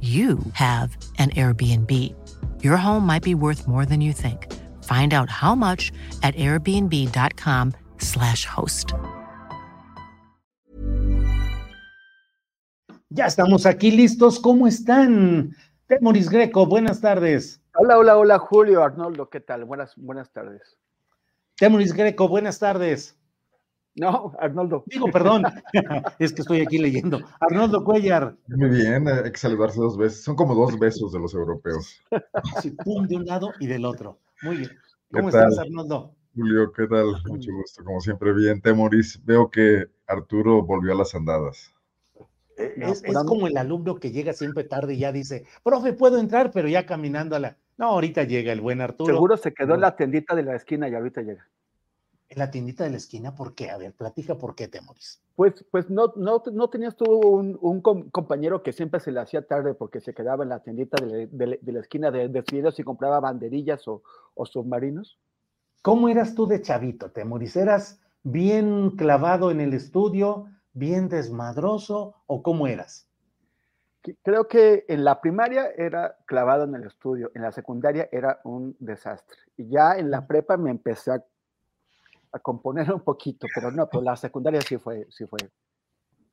you have an Airbnb. Your home might be worth more than you think. Find out how much at airbnb.com/slash host. Ya estamos aquí listos. ¿Cómo están? Temoris Greco, buenas tardes. Hola, hola, hola, Julio, Arnoldo, ¿qué tal? Buenas, buenas tardes. Temoris Greco, buenas tardes. No, Arnoldo. Digo, perdón, es que estoy aquí leyendo. Arnoldo Cuellar. Muy bien, hay que saludarse dos veces. Son como dos besos de los europeos. Sí, pum, de un lado y del otro. Muy bien. ¿Cómo estás, Arnoldo? Julio, ¿qué tal? Mucho gusto, como siempre, bien. Temoris, veo que Arturo volvió a las andadas. Eh, es, es, como el alumno que llega siempre tarde y ya dice, profe, puedo entrar, pero ya caminando a la. No, ahorita llega el buen Arturo. Seguro se quedó en la tiendita de la esquina y ahorita llega en la tiendita de la esquina, ¿por qué? A ver, platica por qué, Temoris. Pues, pues no, no, no tenías tú un, un, compañero que siempre se le hacía tarde porque se quedaba en la tiendita de, de, de la esquina de, de y compraba banderillas o, o, submarinos. ¿Cómo eras tú de chavito, Temoris? ¿Eras bien clavado en el estudio, bien desmadroso o cómo eras? Creo que en la primaria era clavado en el estudio, en la secundaria era un desastre. Y ya en la prepa me empecé a a componer un poquito, pero no, pero la secundaria sí fue, sí fue,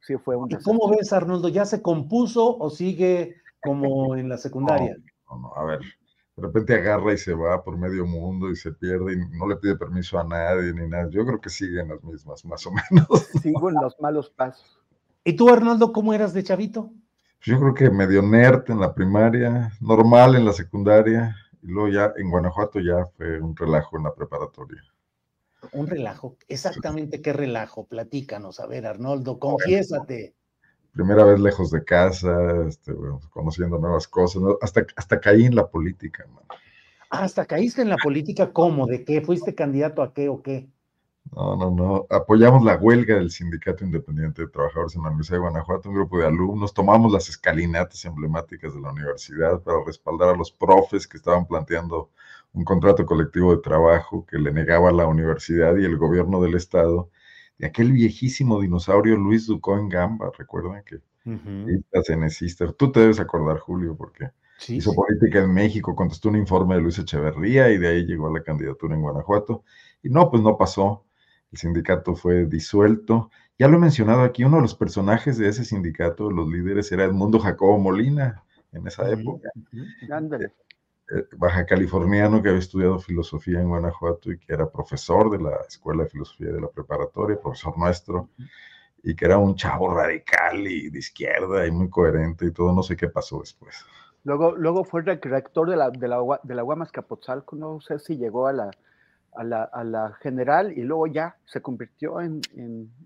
sí fue un desastre. ¿Cómo ves, Arnoldo? ¿Ya se compuso o sigue como en la secundaria? No, no, a ver, de repente agarra y se va por medio mundo y se pierde y no le pide permiso a nadie ni nada. Yo creo que siguen las mismas, más o menos. Sigo en los malos pasos. ¿Y tú, Arnoldo, cómo eras de chavito? Yo creo que medio nerd en la primaria, normal en la secundaria, y luego ya en Guanajuato ya fue un relajo en la preparatoria. Un relajo. Exactamente qué relajo. Platícanos. A ver, Arnoldo, confiésate. Primera vez lejos de casa, este, conociendo nuevas cosas. Hasta, hasta caí en la política, ah, hasta caíste en la política, ¿cómo? ¿De qué? ¿Fuiste candidato a qué o qué? No, no, no. Apoyamos la huelga del Sindicato Independiente de Trabajadores en la Universidad de Guanajuato, un grupo de alumnos. Tomamos las escalinatas emblemáticas de la universidad para respaldar a los profes que estaban planteando un contrato colectivo de trabajo que le negaba la universidad y el gobierno del estado de aquel viejísimo dinosaurio Luis Ducón Gamba, recuerdan que uh Tú te debes acordar, Julio, porque hizo política en México, contestó un informe de Luis Echeverría y de ahí llegó a la candidatura en Guanajuato. Y no, pues no pasó. El sindicato fue disuelto. Ya lo he mencionado aquí, uno de los personajes de ese sindicato, los líderes, era Edmundo Jacobo Molina en esa época. Baja californiano que había estudiado filosofía en Guanajuato y que era profesor de la Escuela de Filosofía de la Preparatoria, profesor nuestro, y que era un chavo radical y de izquierda y muy coherente y todo, no sé qué pasó después. Luego, luego fue rector de la, de la, de la no sé si llegó a la, a la, a la general y luego ya se convirtió en,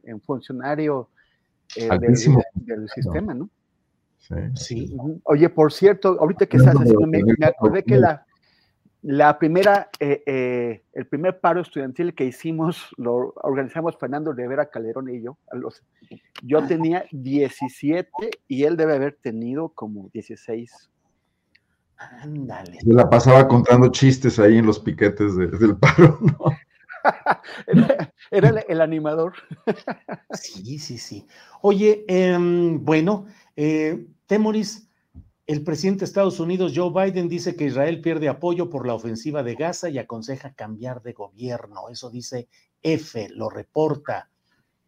en, funcionario eh, del, del, sistema, ¿no? Sí. Oye, por cierto, ahorita que estás haciendo, me, acordé que la, la primera, eh, eh, el primer paro estudiantil que hicimos, lo organizamos Fernando Rivera Calderón y yo. A los, yo tenía 17 y él debe haber tenido como 16. Ándale. Yo la pasaba contando chistes ahí en los piquetes del paro, ¿no? era, el, animador. sí, sí, sí. Oye, em, bueno, eh, Temoris, El presidente de Estados Unidos, Joe Biden, dice que Israel pierde apoyo por la ofensiva de Gaza y aconseja cambiar de gobierno. Eso dice F, lo reporta.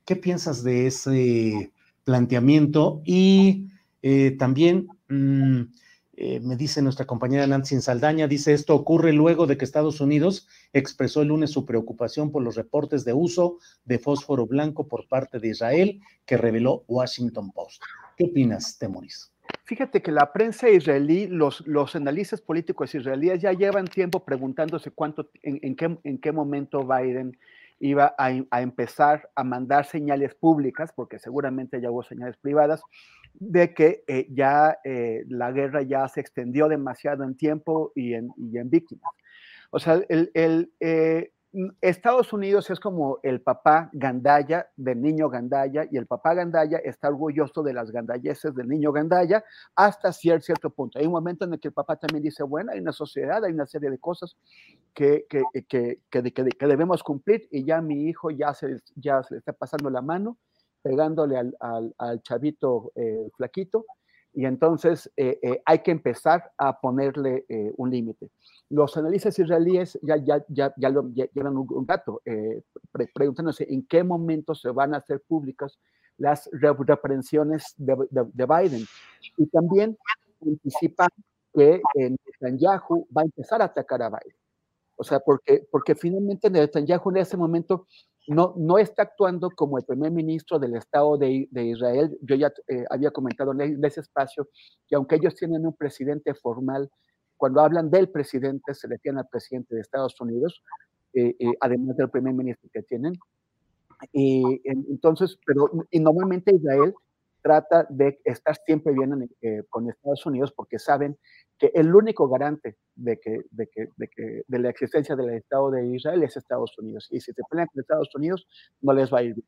¿Qué piensas de ese planteamiento? Y eh, también mm, eh, me dice nuestra compañera Nancy Saldaña, dice esto ocurre luego de que Estados Unidos expresó el lunes su preocupación por los reportes de uso de fósforo blanco por parte de Israel que reveló Washington Post. ¿Qué opinas, Temoris? Fíjate que la prensa israelí, los, los analistas políticos israelíes ya llevan tiempo preguntándose cuánto, en, qué, en qué momento Biden iba a, empezar a mandar señales públicas, porque seguramente ya hubo señales privadas, de que eh, ya eh, la guerra ya se extendió demasiado en tiempo y en, víctimas. O sea, el, eh, Estados Unidos es como el papá gandaya del niño gandaya y el papá gandaya está orgulloso de las gandayeses del niño gandaya hasta cierto, cierto punto. Hay un momento en el que el papá también dice, bueno, hay una sociedad, hay una serie de cosas que, que, que, que debemos cumplir y ya mi hijo ya se, ya se le está pasando la mano, pegándole al, al, al chavito eh, flaquito y entonces eh, eh, hay que empezar a ponerle un límite los analistas israelíes ya, ya, ya, ya lo llevan un, gato eh, preguntándose en qué momento se van a hacer públicas las reprensiones de, de, Biden. Y también anticipan que eh, Netanyahu va a empezar a atacar a Biden. O sea, porque, porque finalmente Netanyahu en ese momento no, no está actuando como el primer ministro del Estado de, de Israel. Yo ya eh, había comentado en ese espacio que aunque ellos tienen un presidente formal, cuando hablan del presidente, se refieren al presidente de Estados Unidos, eh, eh, además del primer ministro que tienen. Y entonces, pero y normalmente Israel trata de estar siempre bien eh, con Estados Unidos porque saben que el único garante de que, de, que, de, que, de la existencia del Estado de Israel es Estados Unidos. Y si se pelean con Estados Unidos, no les va a ir bien.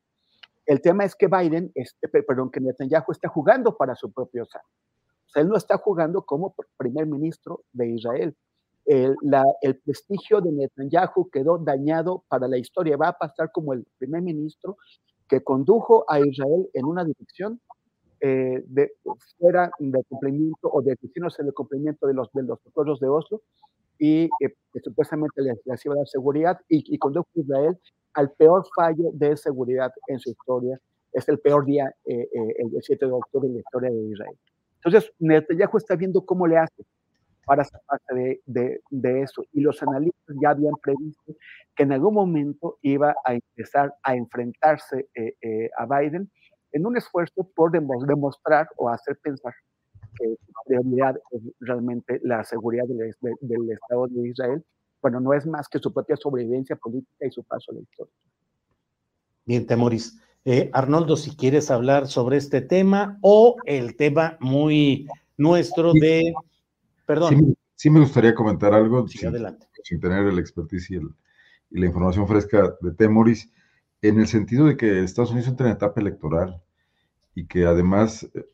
El tema es que Biden, este, perdón, que Netanyahu está jugando para su propio sano él no está jugando como primer ministro de Israel. El, el, prestigio de Netanyahu quedó dañado para la historia. Va a pasar como el primer ministro que condujo a Israel en una dirección eh, de, fuera de cumplimiento o de en el cumplimiento de los, de los acuerdos de Oslo y eh, que supuestamente les, iba a dar seguridad y, y, condujo a Israel al peor fallo de seguridad en su historia. Es el peor día, eh, el 7 de octubre en la historia de Israel. Entonces, Netanyahu está viendo cómo le hace para zafarse de, de, eso. Y los analistas ya habían previsto que en algún momento iba a empezar a enfrentarse eh, eh, a Biden en un esfuerzo por demostrar o hacer pensar que la prioridad es realmente la seguridad del, del, Estado de Israel, bueno, no es más que su propia sobrevivencia política y su paso a la historia. Bien, Temoris. Eh, Arnoldo, si quieres hablar sobre este tema o el tema muy nuestro de... Perdón. Sí, me gustaría comentar algo sin, tener el expertise y, la información fresca de Temoris, en el sentido de que Estados Unidos entra en etapa electoral y que además eh,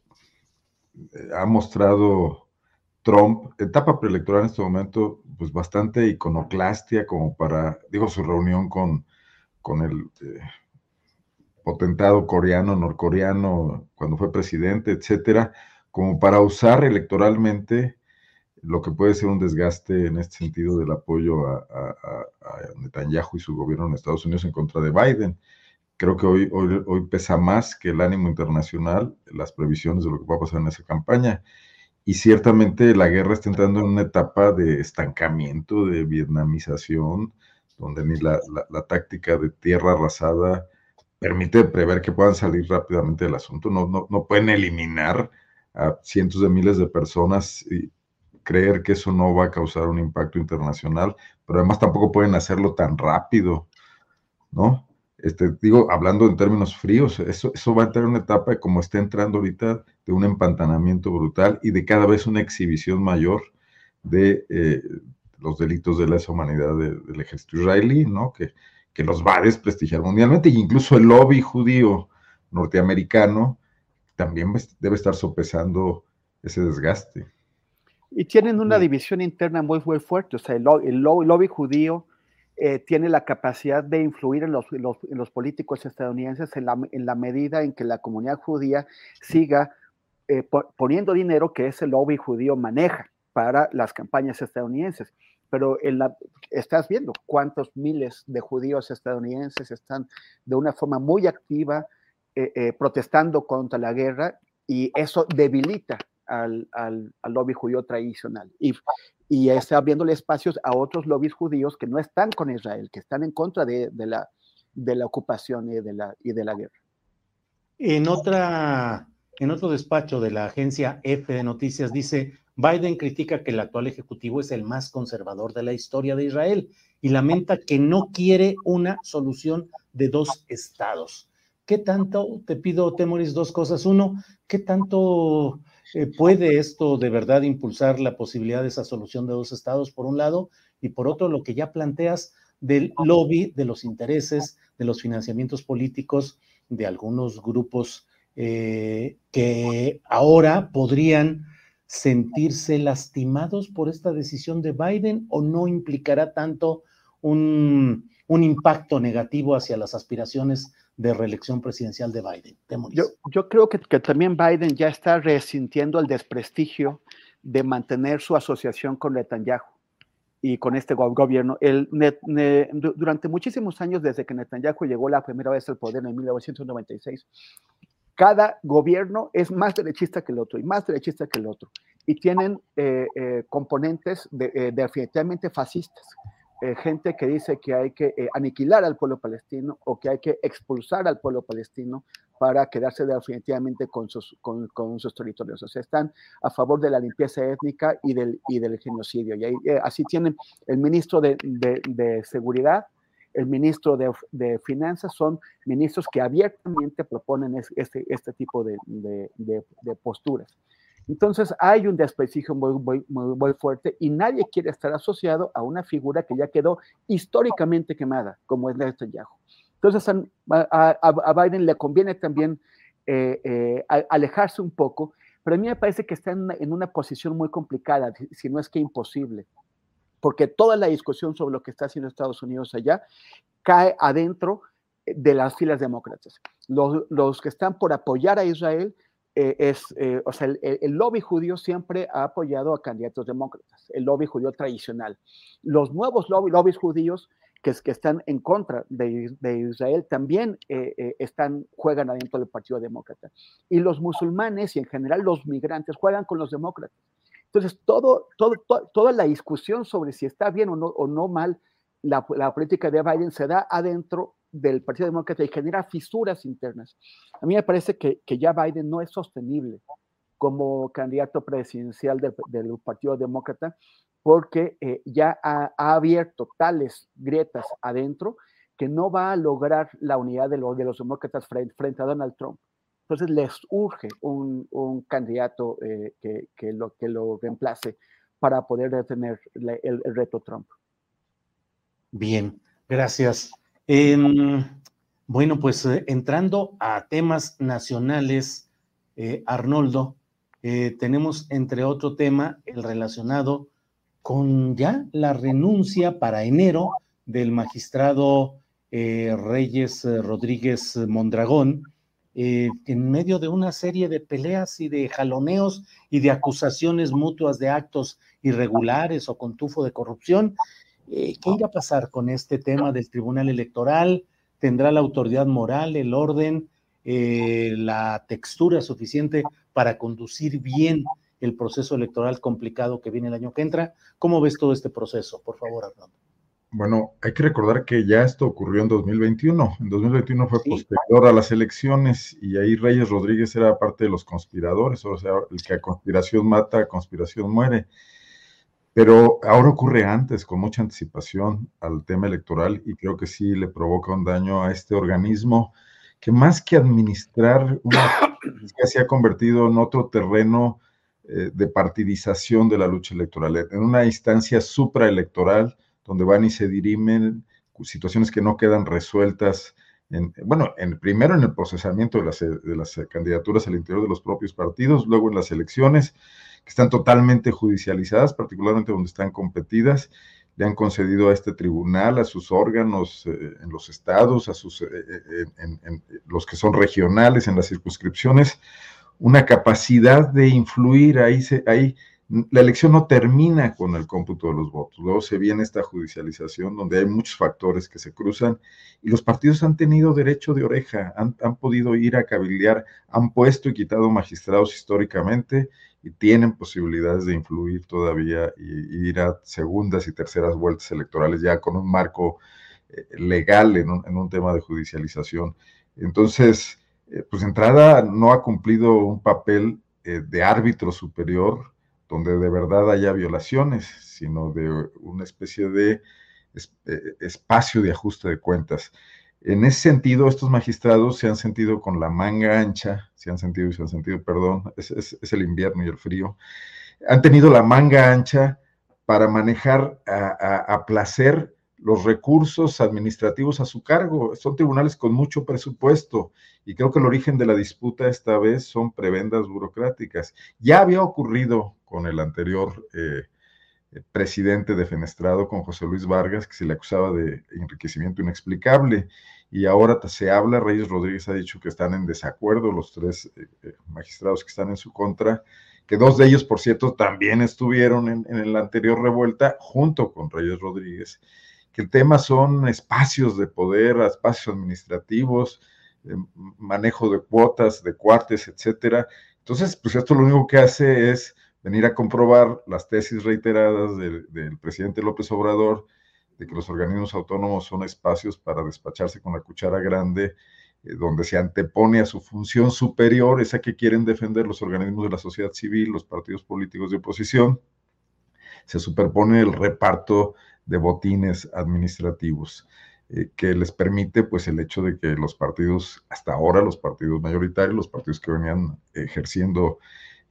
ha mostrado Trump, etapa preelectoral en este momento, pues bastante iconoclastia como para, digo, su reunión con, con el... Eh, potentado coreano, norcoreano, cuando fue presidente, etcétera, como para usar electoralmente lo que puede ser un desgaste en este sentido del apoyo a, Netanyahu y su gobierno en Estados Unidos en contra de Biden. Creo que hoy, hoy, hoy pesa más que el ánimo internacional las previsiones de lo que va a pasar en esa campaña. Y ciertamente la guerra está entrando en una etapa de estancamiento, de vietnamización, donde ni la, la táctica de tierra arrasada permite prever que puedan salir rápidamente del asunto. No, no, no pueden eliminar a cientos de miles de personas y creer que eso no va a causar un impacto internacional, pero además tampoco pueden hacerlo tan rápido, ¿no? Este, digo, hablando en términos fríos, eso, eso va a entrar en una etapa, como está entrando ahorita, de un empantanamiento brutal y de cada vez una exhibición mayor de eh, los delitos de lesa humanidad del ejército israelí, ¿no? Que, que los va a desprestigiar mundialmente, e incluso el lobby judío norteamericano también debe estar sopesando ese desgaste. Y tienen una división interna muy, muy fuerte, o sea, el, lobby, judío eh, tiene la capacidad de influir en los, los, políticos estadounidenses en la, en la, medida en que la comunidad judía siga eh, poniendo dinero que ese lobby judío maneja para las campañas estadounidenses. Pero en la, estás viendo cuántos miles de judíos estadounidenses están de una forma muy activa eh, eh, protestando contra la guerra y eso debilita al, al, lobby judío tradicional y, y, está abriéndole espacios a otros lobbies judíos que no están con Israel, que están en contra de, de la, de la ocupación y de la, y de la guerra. En, otra, en otro despacho de la agencia F de Noticias dice, Biden critica que el actual ejecutivo es el más conservador de la historia de Israel y lamenta que no quiere una solución de dos estados. ¿Qué tanto, te pido, Temoris, dos cosas? Uno, ¿qué tanto puede esto de verdad impulsar la posibilidad de esa solución de dos estados, por un lado? Y por otro, lo que ya planteas del lobby, de los intereses, de los financiamientos políticos de algunos grupos eh, que ahora podrían sentirse lastimados por esta decisión de Biden o no implicará tanto un impacto negativo hacia las aspiraciones de reelección presidencial de Biden. Yo, creo que, también Biden ya está resintiendo el desprestigio de mantener su asociación con Netanyahu y con este gobierno. Durante muchísimos años, desde que Netanyahu llegó la primera vez al poder en 1996, cada gobierno es más derechista que el otro y más derechista que el otro. Y tienen eh, eh, componentes de, eh, definitivamente fascistas. Eh, gente que dice que hay que eh, aniquilar al pueblo palestino o que hay que expulsar al pueblo palestino para quedarse definitivamente con sus, con, sus territorios. O sea, están a favor de la limpieza étnica y del, y del genocidio. Y ahí, eh, así tienen el ministro de, de, de Seguridad, el ministro de, de, Finanzas, son ministros que abiertamente proponen este, este tipo de, de posturas. Entonces hay un desprestigio muy, muy, fuerte y nadie quiere estar asociado a una figura que ya quedó históricamente quemada, como es Netanyahu. Entonces a, Biden le conviene también eh, eh, alejarse un poco, pero a mí me parece que está en, una posición muy complicada, si no es que imposible, porque toda la discusión sobre lo que está haciendo Estados Unidos allá cae adentro de las filas demócratas. Los, los que están por apoyar a Israel eh, es, eh, o sea, el, lobby judío siempre ha apoyado a candidatos demócratas, el lobby judío tradicional. Los nuevos lobbies judíos que, que están en contra de, Israel también eh, están, juegan adentro del Partido Demócrata. Y los musulmanes y en general los migrantes juegan con los demócratas. Entonces, todo, todo, toda la discusión sobre si está bien o no, o no mal la, la política de Biden se da adentro del Partido Demócrata y genera fisuras internas. A mí me parece que, que ya Biden no es sostenible como candidato presidencial del, del Partido Demócrata porque eh, ya ha, abierto tales grietas adentro que no va a lograr la unidad de, los de los demócratas frente, a Donald Trump. Entonces les urge un, un candidato eh, que, que, lo, que lo reemplace para poder detener el reto Trump. Bien, gracias. Em, bueno, pues eh, entrando a temas nacionales, eh, Arnoldo, eh, tenemos entre otro tema el relacionado con ya la renuncia para enero del magistrado Reyes Rodríguez Mondragón, en medio de una serie de peleas y de jaloneos y de acusaciones mutuas de actos irregulares o con tufo de corrupción, eh, ¿Qué irá a pasar con este tema del Tribunal Electoral? ¿Tendrá la autoridad moral, el orden, eh, la textura suficiente para conducir bien el proceso electoral complicado que viene el año que entra? ¿Cómo ves todo este proceso? Por favor, Arnaldo. Bueno, hay que recordar que ya esto ocurrió en 2021. En 2021 fue posterior a las elecciones y ahí Reyes Rodríguez era parte de los conspiradores, o sea, el que a conspiración mata, a conspiración muere. Pero ahora ocurre antes, con mucha anticipación al tema electoral y creo que sí le provoca un daño a este organismo que más que administrar, se ha convertido en otro terreno eh, de partidización de la lucha electoral, en una instancia supraelectoral donde van y se dirimen situaciones que no quedan resueltas. En, bueno, en, primero en el procesamiento de las, de las candidaturas al interior de los propios partidos, luego en las elecciones, que están totalmente judicializadas, particularmente donde están competidas. Le han concedido a este tribunal, a sus órganos eh, en los estados, a sus, eh, eh, en, los que son regionales, en las circunscripciones, una capacidad de influir, ahí, se, ahí la elección no termina con el cómputo de los votos, luego se viene esta judicialización donde hay muchos factores que se cruzan y los partidos han tenido derecho de oreja, han, podido ir a cabildear, han puesto y quitado magistrados históricamente y tienen posibilidades de influir todavía y, ir a segundas y terceras vueltas electorales ya con un marco eh, legal en un, tema de judicialización. Entonces, eh, pues entrada no ha cumplido un papel eh, de árbitro superior donde de verdad haya violaciones, sino de una especie de eh, espacio de ajuste de cuentas. En ese sentido, estos magistrados se han sentido con la manga ancha, se han sentido y se han sentido, perdón, es, el invierno y el frío, han tenido la manga ancha para manejar a placer los recursos administrativos a su cargo. Son tribunales con mucho presupuesto y creo que el origen de la disputa esta vez son prebendas burocráticas. Ya había ocurrido con el anterior eh, presidente defenestrado, con José Luis Vargas, que se le acusaba de enriquecimiento inexplicable. Y ahora se habla, Reyes Rodríguez ha dicho que están en desacuerdo los tres eh, eh, magistrados que están en su contra, que dos de ellos, por cierto, también estuvieron en, en la anterior revuelta junto con Reyes Rodríguez que el tema son espacios de poder, espacios administrativos, eh, manejo de cuotas, de cuartes, etcétera. Entonces, pues esto lo único que hace es venir a comprobar las tesis reiteradas del, presidente López Obrador de que los organismos autónomos son espacios para despacharse con la cuchara grande, eh, donde se antepone a su función superior, esa que quieren defender los organismos de la sociedad civil, los partidos políticos de oposición, se superpone el reparto de botines administrativos, eh, que les permite pues el hecho de que los partidos, hasta ahora los partidos mayoritarios, los partidos que venían ejerciendo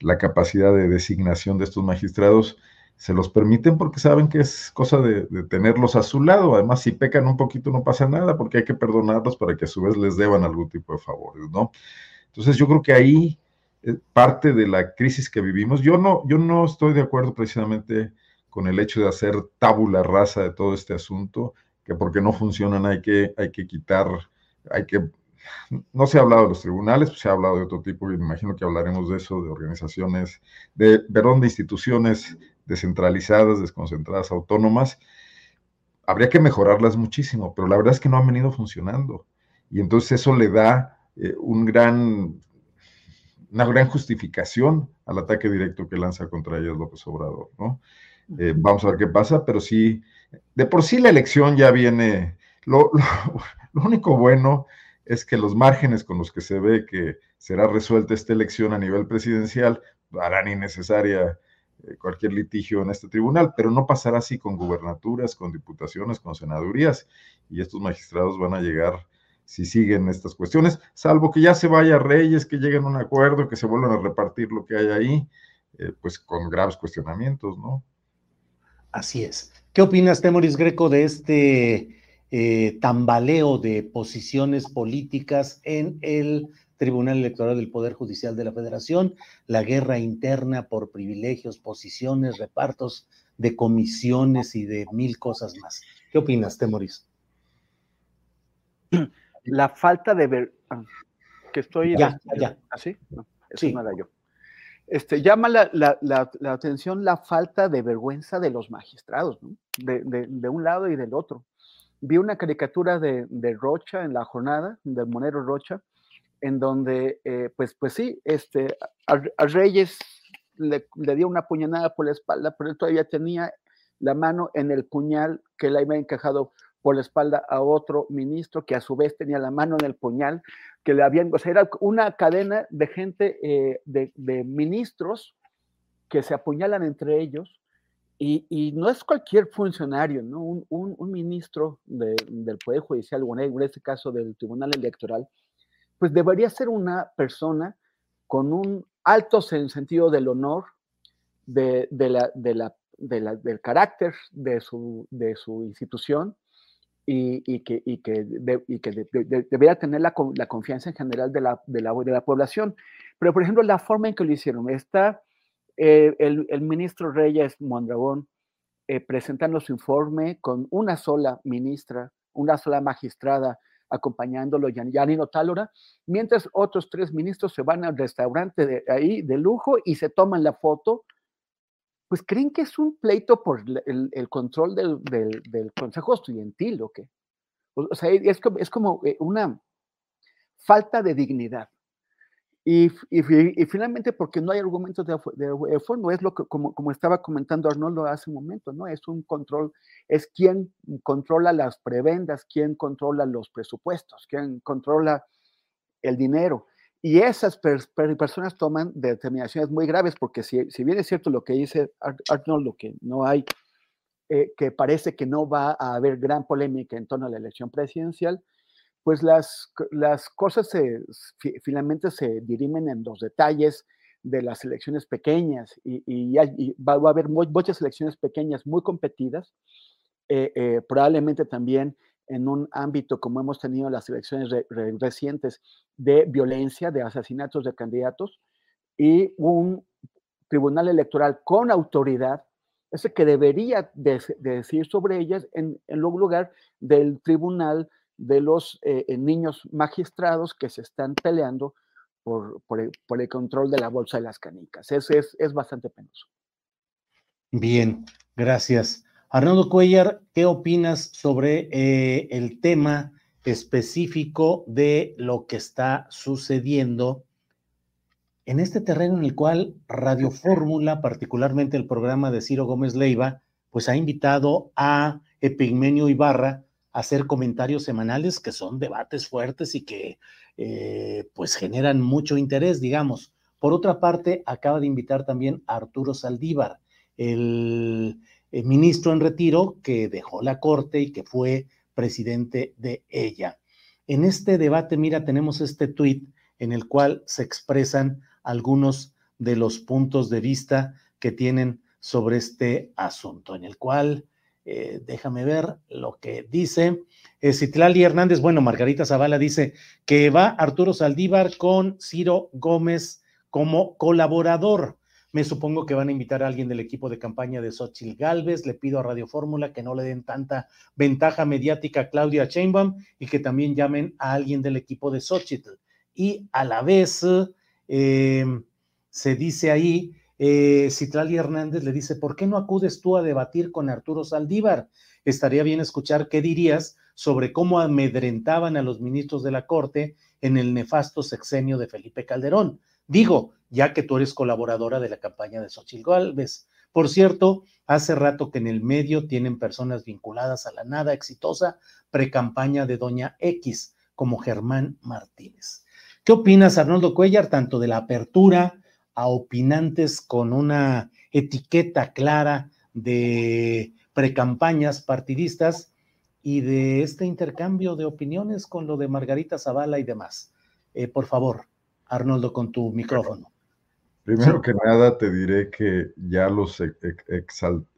la capacidad de designación de estos magistrados, se los permiten porque saben que es cosa de, tenerlos a su lado. Además, si pecan un poquito no pasa nada porque hay que perdonarlos para que a su vez les deban algún tipo de favores, ¿no? Entonces yo creo que ahí eh, parte de la crisis que vivimos. Yo no, yo no estoy de acuerdo precisamente con el hecho de hacer tabula rasa de todo este asunto, que porque no funcionan hay que, hay que quitar, hay que... No se ha hablado de los tribunales, pues se ha hablado de otro tipo, y me imagino que hablaremos de eso, de organizaciones, de, perdón, de instituciones descentralizadas, desconcentradas, autónomas. Habría que mejorarlas muchísimo, pero la verdad es que no han venido funcionando. Y entonces eso le da eh, un gran, una gran justificación al ataque directo que lanza contra ellos López Obrador, ¿no? Eh, vamos a ver qué pasa, pero sí, de por sí la elección ya viene, lo, único bueno es que los márgenes con los que se ve que será resuelta esta elección a nivel presidencial harán innecesaria eh, cualquier litigio en este tribunal, pero no pasará así con gubernaturas, con diputaciones, con senadurías, y estos magistrados van a llegar si siguen estas cuestiones, salvo que ya se vaya Reyes, que lleguen a un acuerdo, que se vuelvan a repartir lo que hay ahí, eh, pues con graves cuestionamientos, ¿no? Así es. ¿Qué opinas, Temoris Greco, de este eh, tambaleo de posiciones políticas en el Tribunal Electoral del Poder Judicial de la Federación, la guerra interna por privilegios, posiciones, repartos de comisiones y de mil cosas más? ¿Qué opinas, Temoris? La falta de ver... Ah, que estoy... Ya, ya. ¿Así? ¿Ah, no, sí. nada yo. Este, llama la, atención la falta de vergüenza de los magistrados, de, un lado y del otro. Vi una caricatura de, Rocha en la jornada, del Monero Rocha, en donde, eh, pues, pues sí, este, a, Reyes le, dio una puñalada por la espalda, pero él todavía tenía la mano en el puñal que le había encajado por la espalda a otro ministro que a su vez tenía la mano en el puñal que le habían, o sea, era una cadena de gente, eh, de, ministros que se apuñalan entre ellos y, no es cualquier funcionario, ¿no? Un, ministro del Poder Judicial, o en este caso del Tribunal Electoral, pues debería ser una persona con un alto sentido del honor, de, la, de la, del carácter de su, de su institución, y, que, y que, debería tener la, confianza en general de la, la, de la población. Pero, por ejemplo, la forma en que lo hicieron, está eh, el, el, ministro Reyes Mondragón eh, presentando su informe con una sola ministra, una sola magistrada acompañándolo Yanino Tálora, mientras otros tres ministros se van al restaurante de ahí de lujo y se toman la foto, pues creen que es un pleito por el, control del, Consejo Estudiantil o qué. O sea, es como, es como eh, una falta de dignidad. Y, finalmente, porque no hay argumentos de, de, fondo, es lo que, como, como, estaba comentando Arnoldo hace un momento, ¿no? Es un control, es quien controla las prebendas, quien controla los presupuestos, quien controla el dinero. Y esas personas toman determinaciones muy graves, porque si, si, bien es cierto lo que dice Arnoldo, que no hay, eh, que parece que no va a haber gran polémica en torno a la elección presidencial, pues las, las cosas se, finalmente se dirimen en los detalles de las elecciones pequeñas y, va, a haber muchas elecciones pequeñas muy competidas, eh, eh, probablemente también en un ámbito como hemos tenido las elecciones recientes de violencia, de asesinatos de candidatos y un tribunal electoral con autoridad, ese que debería decir sobre ellas en, en lugar del tribunal de los eh, eh, niños magistrados que se están peleando por, el, control de la bolsa de las canicas. Es, es, es bastante penoso. Bien, gracias. Arnoldo Cuellar, ¿qué opinas sobre eh, el tema específico de lo que está sucediendo en este terreno en el cual Radio Fórmula, particularmente el programa de Ciro Gómez Leiva, pues ha invitado a Epigmenio Ibarra hacer comentarios semanales que son debates fuertes y que eh, pues generan mucho interés, digamos. Por otra parte, acaba de invitar también a Arturo Saldívar, el, el ministro en retiro que dejó la corte y que fue presidente de ella. En este debate, mira, tenemos este tuit en el cual se expresan algunos de los puntos de vista que tienen sobre este asunto, en el cual eh, déjame ver lo que dice. Eh, Citlali Hernández, bueno, Margarita Zavala dice que va Arturo Saldívar con Ciro Gómez como colaborador. Me supongo que van a invitar a alguien del equipo de campaña de Xochitl Galvez. Le pido a Radio Fórmula que no le den tanta ventaja mediática a Claudia Sheinbaum y que también llamen a alguien del equipo de Xochitl. Y a la vez eh, se dice ahí eh, Citlali Hernández le dice, ¿por qué no acudes tú a debatir con Arturo Saldívar? Estaría bien escuchar qué dirías sobre cómo amedrentaban a los ministros de la Corte en el nefasto sexenio de Felipe Calderón. Digo, ya que tú eres colaboradora de la campaña de Xochitl Gálvez. Por cierto, hace rato que en el medio tienen personas vinculadas a la nada exitosa precampaña de Doña X, como Germán Martínez. ¿Qué opinas, Arnoldo Cuellar, tanto de la apertura a opinantes con una etiqueta clara de precampañas partidistas y de este intercambio de opiniones con lo de Margarita Zavala y demás. Eh, por favor, Arnoldo, con tu micrófono. Primero que nada, te diré que ya los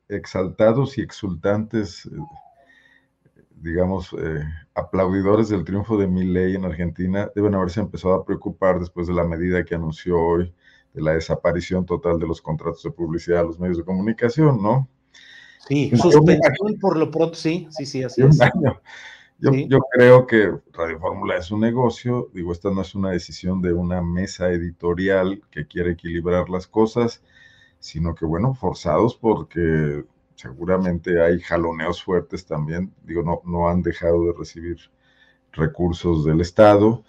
exaltados y exultantes, eh, digamos, eh, aplaudidores del triunfo de ley en Argentina deben haberse empezado a preocupar después de la medida que anunció hoy de la desaparición total de los contratos de publicidad a los medios de comunicación, ¿no? Sí, suspensión por lo pronto, sí, sí, sí, así es. Yo, yo, creo que Radio Fórmula es un negocio, digo, esta no es una decisión de una mesa editorial que quiere equilibrar las cosas, sino que, bueno, forzados porque seguramente hay jaloneos fuertes también, digo, no, no han dejado de recibir recursos del Estado,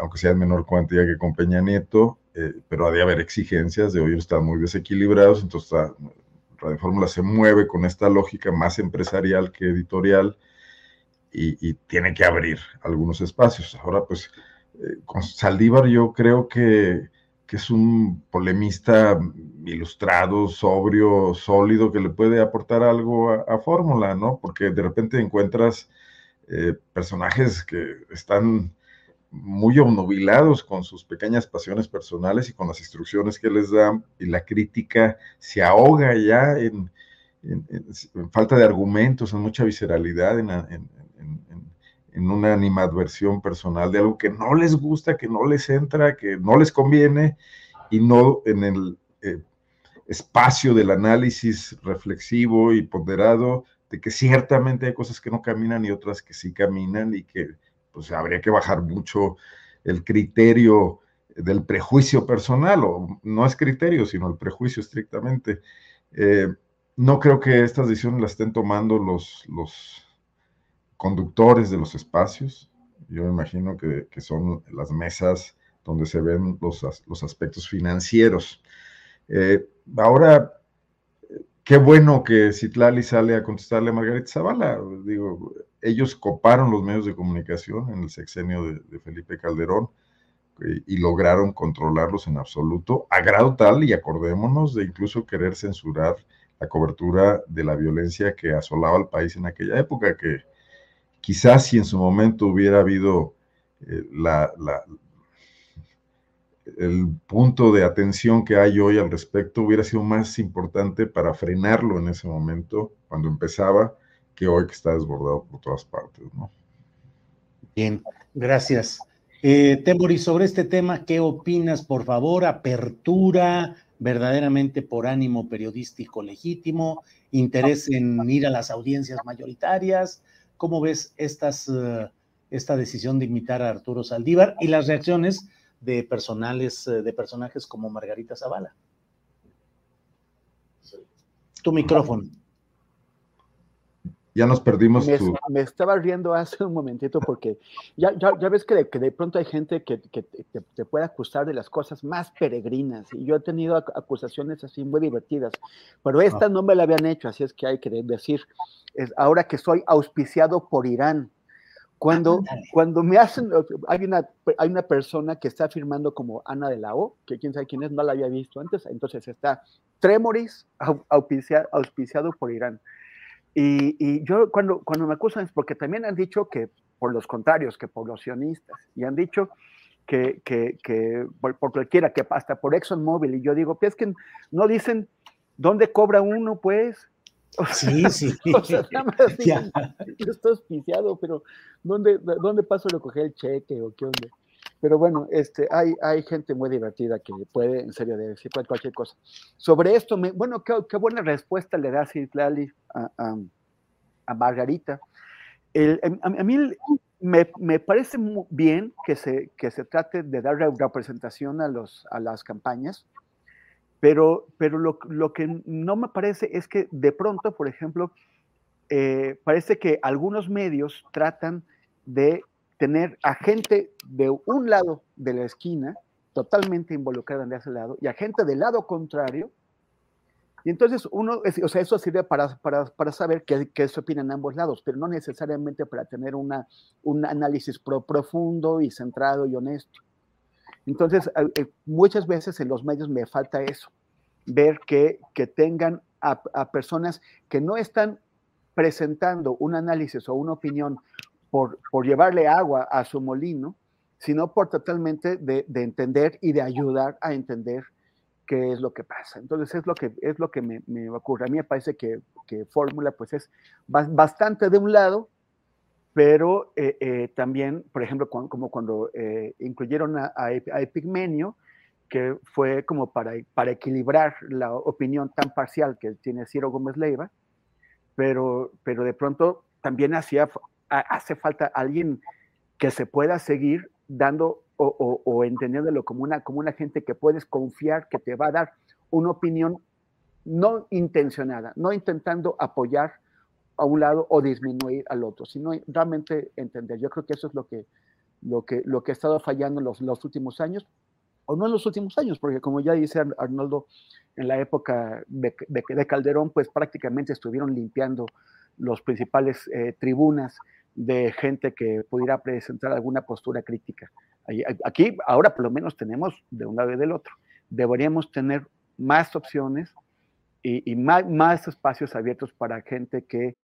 aunque sea en menor cuantía que con Peña Nieto, eh, pero ha de haber exigencias, de hoy están muy desequilibrados, entonces Radio Fórmula se mueve con esta lógica más empresarial que editorial y, tiene que abrir algunos espacios. Ahora, pues, eh, con Saldívar yo creo que, que, es un polemista ilustrado, sobrio, sólido, que le puede aportar algo a, Fórmula, ¿no? Porque de repente encuentras eh, personajes que están muy obnubilados con sus pequeñas pasiones personales y con las instrucciones que les dan, y la crítica se ahoga ya en, falta de argumentos, en mucha visceralidad, en, en, una animadversión personal de algo que no les gusta, que no les entra, que no les conviene, y no en el eh, espacio del análisis reflexivo y ponderado de que ciertamente hay cosas que no caminan y otras que sí caminan y que pues habría que bajar mucho el criterio del prejuicio personal, o no es criterio, sino el prejuicio estrictamente. Eh, no creo que estas decisiones las estén tomando los, los conductores de los espacios. Yo imagino que, son las mesas donde se ven los, los aspectos financieros. Eh, ahora, qué bueno que Citlali sale a contestarle a Margarita Zavala. Digo, ellos coparon los medios de comunicación en el sexenio de, Felipe Calderón y, lograron controlarlos en absoluto, a grado tal, y acordémonos, de incluso querer censurar la cobertura de la violencia que asolaba al país en aquella época, que quizás si en su momento hubiera habido eh, el punto de atención que hay hoy al respecto hubiera sido más importante para frenarlo en ese momento, cuando empezaba, que hoy que está desbordado por todas partes, ¿no? Bien, gracias. Eh, Temori, sobre este tema, ¿qué opinas, por favor? Apertura, verdaderamente por ánimo periodístico legítimo, interés en ir a las audiencias mayoritarias. ¿Cómo ves estas, eh, esta decisión de imitar a Arturo Saldívar y las reacciones de personales, eh, de personajes como Margarita Zavala. Tu micrófono. Ya nos perdimos. Me, me estaba riendo hace un momentito porque ya, ya, ya ves que de, que de, pronto hay gente que, que te, puede acusar de las cosas más peregrinas y yo he tenido acusaciones así muy divertidas, pero esta ah. no me la habían hecho, así es que hay que decir, es ahora que soy auspiciado por Irán, cuando, cuando me hacen, hay una, hay una persona que está firmando como Ana de la O, que quién sabe quién es, no la había visto antes, entonces está Tremoris auspiciado, auspiciado por Irán. Y, y, yo cuando, cuando me acusan es porque también han dicho que por los contrarios, que por los sionistas, y han dicho que, que, que por, por, cualquiera, que hasta por ExxonMobil, y yo digo, pues es que no dicen dónde cobra uno, pues, sí, sí. o sea, yo estoy auspiciado, pero ¿dónde, ¿dónde paso a recoger el cheque o qué onda? Pero bueno, este, hay, hay gente muy divertida que puede, en serio, decir cualquier cosa. Sobre esto, bueno, qué, qué, buena respuesta le da Citlali a, a, Margarita. A, a, mí me, me, parece muy bien que se, que se trate de dar representación a, los, a las campañas, pero, pero lo, lo, que no me parece es que de pronto, por ejemplo, eh, parece que algunos medios tratan de tener a gente de un lado de la esquina totalmente involucrada en ese lado y a gente del lado contrario. Y entonces uno, o sea, eso sirve para, para, para saber qué, qué, se opinan ambos lados, pero no necesariamente para tener una, un análisis pro, profundo y centrado y honesto. Entonces, eh, muchas veces en los medios me falta eso, ver que, que tengan a, personas que no están presentando un análisis o una opinión por, por llevarle agua a su molino, sino por totalmente de, de, entender y de ayudar a entender qué es lo que pasa. Entonces es lo que, es lo que me, me ocurre. A mí me parece que, que Fórmula pues es bastante de un lado, pero eh, eh, también, por ejemplo, cuando, como cuando eh, incluyeron a, a, a Epigmenio, que fue como para, para equilibrar la opinión tan parcial que tiene Ciro Gómez Leiva, pero, pero de pronto también hacía, hace falta alguien que se pueda seguir dando o, o, o, entendiéndolo como una, como una gente que puedes confiar que te va a dar una opinión no intencionada, no intentando apoyar a un lado o disminuir al otro, sino realmente entender. Yo creo que eso es lo que, lo que, lo que ha estado fallando en los, los últimos años, o no en los últimos años, porque como ya dice Arnoldo, en la época de, de, de Calderón, pues prácticamente estuvieron limpiando los principales eh, tribunas de gente que pudiera presentar alguna postura crítica. Aquí, ahora por lo menos tenemos de un lado y del otro. Deberíamos tener más opciones y, más, más espacios abiertos para gente que...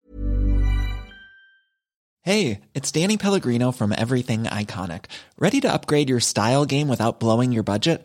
Hey, it's Danny Pellegrino from Everything Iconic. ¿Ready to upgrade your style game without blowing your budget?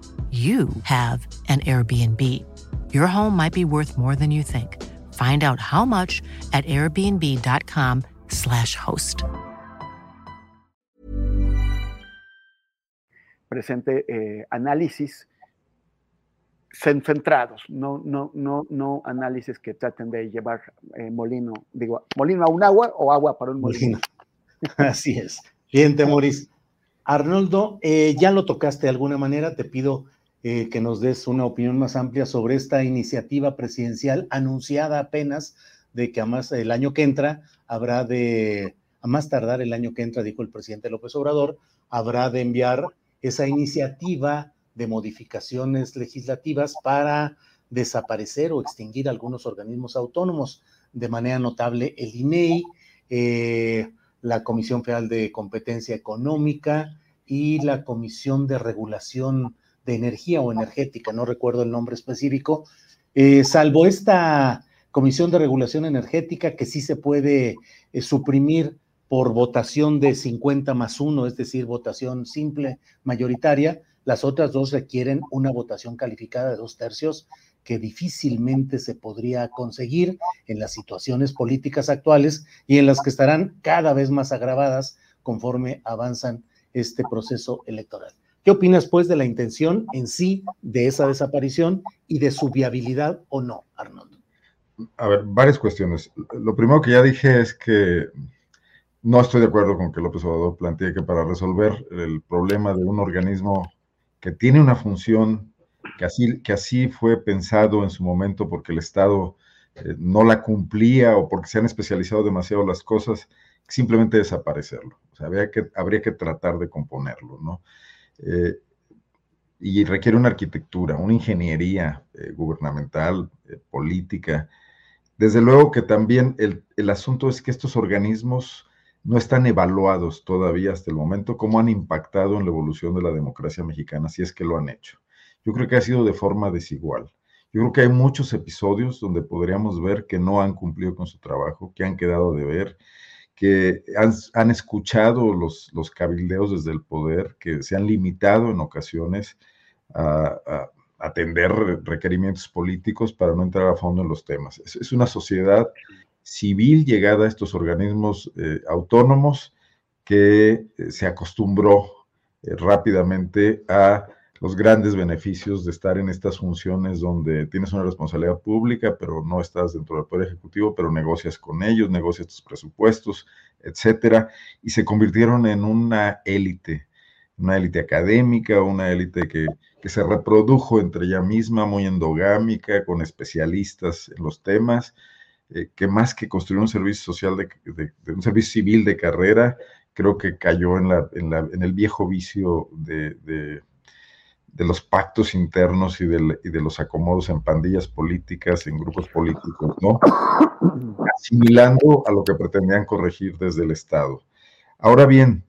you have an Airbnb. Your home might be worth more than you think. Find out how much at airbnb.com/slash host. Presente eh, análisis centrados, no, no, no, no análisis que traten de llevar eh, molino, digo, molino a un agua o agua para un molino. molino. Así es. Bien, Temoris. Arnoldo, eh, ya lo tocaste de alguna manera, te pido eh, que nos des una opinión más amplia sobre esta iniciativa presidencial anunciada apenas de que a el año que entra habrá de, a más tardar el año que entra, dijo el presidente López Obrador, habrá de enviar esa iniciativa de modificaciones legislativas para desaparecer o extinguir algunos organismos autónomos, de manera notable el INEI, eh, la Comisión Federal de Competencia Económica y la Comisión de Regulación de Energía o Energética, no recuerdo el nombre específico, eh, salvo esta Comisión de Regulación Energética que sí se puede eh, suprimir por votación de 50 más 1, es decir, votación simple mayoritaria, las otras dos requieren una votación calificada de dos tercios que difícilmente se podría conseguir en las situaciones políticas actuales y en las que estarán cada vez más agravadas conforme avanzan este proceso electoral. ¿Qué opinas, pues, de la intención en sí de esa desaparición y de su viabilidad o no, Arnoldo? A ver, varias cuestiones. Lo primero que ya dije es que no estoy de acuerdo con que López Obrador plantee que para resolver el problema de un organismo que tiene una función que así, que así fue pensado en su momento porque el Estado eh, no la cumplía o porque se han especializado demasiado las cosas, simplemente desaparecerlo. O sea, habría que, habría que tratar de componerlo, ¿no? Eh, y requiere una arquitectura, una ingeniería eh, gubernamental, eh, política. Desde luego que también el, el, asunto es que estos organismos no están evaluados todavía hasta el momento cómo han impactado en la evolución de la democracia mexicana, si es que lo han hecho. Yo creo que ha sido de forma desigual. Yo creo que hay muchos episodios donde podríamos ver que no han cumplido con su trabajo, que han quedado de ver, que han, escuchado los, cabildeos desde el poder, que se han limitado en ocasiones a, atender requerimientos políticos para no entrar a fondo en los temas. Es, una sociedad civil llegada a estos organismos eh, autónomos que eh, se acostumbró eh, rápidamente a los grandes beneficios de estar en estas funciones donde tienes una responsabilidad pública, pero no estás dentro del Poder Ejecutivo, pero negocias con ellos, negocias tus presupuestos, etcétera, y se convirtieron en una élite, una élite académica, una élite que, que, se reprodujo entre ella misma, muy endogámica, con especialistas en los temas, eh, que más que construir un servicio social, de, un servicio civil de carrera, creo que cayó en, la, en, la, en el viejo vicio de los pactos internos y de, y de, los acomodos en pandillas políticas, en grupos políticos, ¿no? Asimilando a lo que pretendían corregir desde el Estado. Ahora bien,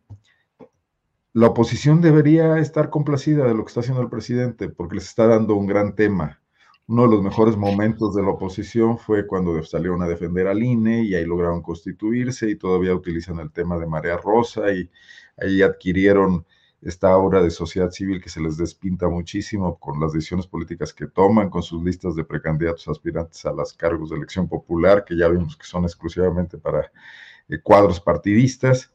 la oposición debería estar complacida de lo que está haciendo el presidente, porque les está dando un gran tema. Uno de los mejores momentos de la oposición fue cuando salieron a defender al INE y ahí lograron constituirse y todavía utilizan el tema de Marea Rosa y ahí adquirieron esta obra de sociedad civil que se les despinta muchísimo con las decisiones políticas que toman, con sus listas de precandidatos aspirantes a los cargos de elección popular, que ya vimos que son exclusivamente para eh, cuadros partidistas.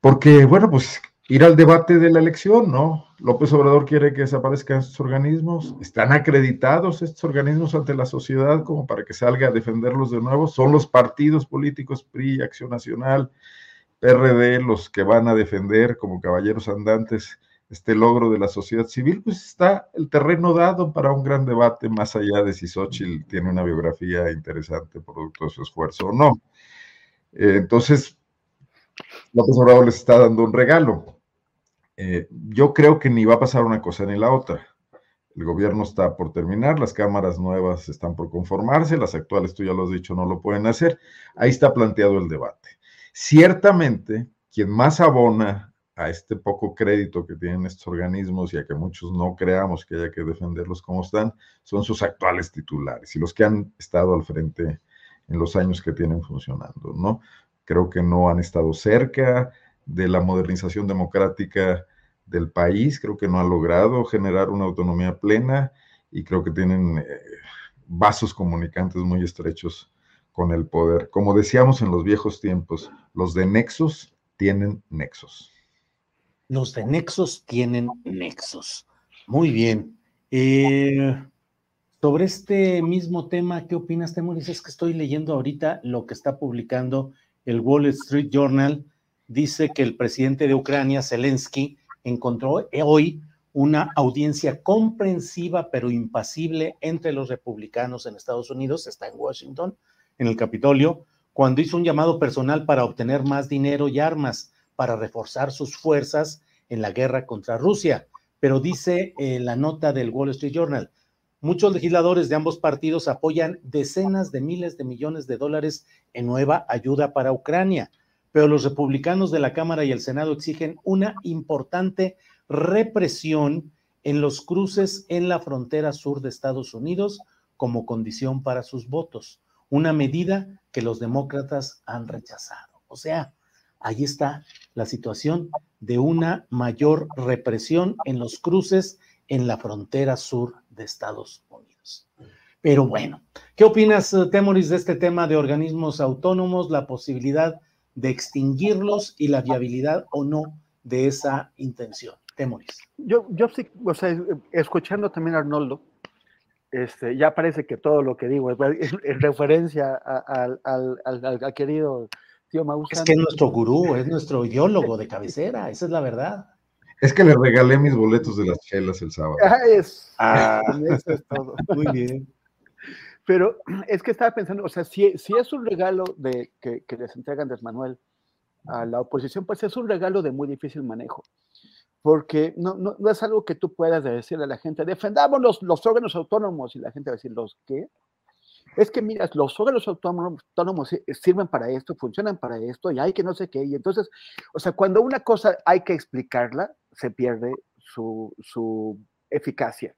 Porque, bueno, pues ir al debate de la elección, ¿no? López Obrador quiere que desaparezcan estos organismos. ¿Están acreditados estos organismos ante la sociedad como para que salga a defenderlos de nuevo? ¿Son los partidos políticos PRI, Acción Nacional, PRD, los que van a defender como caballeros andantes este logro de la sociedad civil, pues está el terreno dado para un gran debate más allá de si Xochitl tiene una biografía interesante producto de su esfuerzo o no. Eh, entonces, López Obrador les está dando un regalo. Eh, yo creo que ni va a pasar una cosa ni la otra. El gobierno está por terminar, las cámaras nuevas están por conformarse, las actuales, tú ya lo has dicho, no lo pueden hacer. Ahí está planteado el debate. Ciertamente, quien más abona a este poco crédito que tienen estos organismos y a que muchos no creamos que haya que defenderlos como están, son sus actuales titulares y los que han estado al frente en los años que tienen funcionando, ¿no? Creo que no han estado cerca de la modernización democrática del país, creo que no han logrado generar una autonomía plena y creo que tienen eh, vasos comunicantes muy estrechos con el poder. Como decíamos en los viejos tiempos, los de nexos tienen nexos. Los de nexos tienen nexos. Muy bien. Eh, sobre este mismo tema, ¿qué opinas, Temoris? Es que estoy leyendo ahorita lo que está publicando el Wall Street Journal. Dice que el presidente de Ucrania, Zelensky, encontró hoy una audiencia comprensiva pero impasible entre los republicanos en Estados Unidos, está en Washington, en el Capitolio, cuando hizo un llamado personal para obtener más dinero y armas para reforzar sus fuerzas en la guerra contra Rusia. Pero dice eh, la nota del Wall Street Journal, muchos legisladores de ambos partidos apoyan decenas de miles de millones de dólares en nueva ayuda para Ucrania pero los republicanos de la Cámara y el Senado exigen una importante represión en los cruces en la frontera sur de Estados Unidos como condición para sus votos, una medida que los demócratas han rechazado. O sea, ahí está la situación de una mayor represión en los cruces en la frontera sur de Estados Unidos. Pero bueno, ¿qué opinas, Temoris, de este tema de organismos autónomos, la posibilidad de extinguirlos y la viabilidad o no de esa intención. Temoris. Yo, yo sí, o sea, escuchando también a Arnoldo, este, ya parece que todo lo que digo es, en referencia al, al, querido tío Maussan. Es que es nuestro gurú, es nuestro ideólogo de cabecera, esa es la verdad. Es que le regalé mis boletos de las chelas el sábado. Ah, es, ah. eso es todo. Muy bien. Pero es que estaba pensando, o sea, si, si es un regalo de, que, que, les entregan Andrés Manuel a la oposición, pues es un regalo de muy difícil manejo, porque no, no, no es algo que tú puedas decirle a la gente, defendamos los, los, órganos autónomos, y la gente va a decir, ¿los qué? Es que, mira, los órganos autónomos, autónomos sirven para esto, funcionan para esto, y hay que no sé qué, y entonces, o sea, cuando una cosa hay que explicarla, se pierde su, su eficacia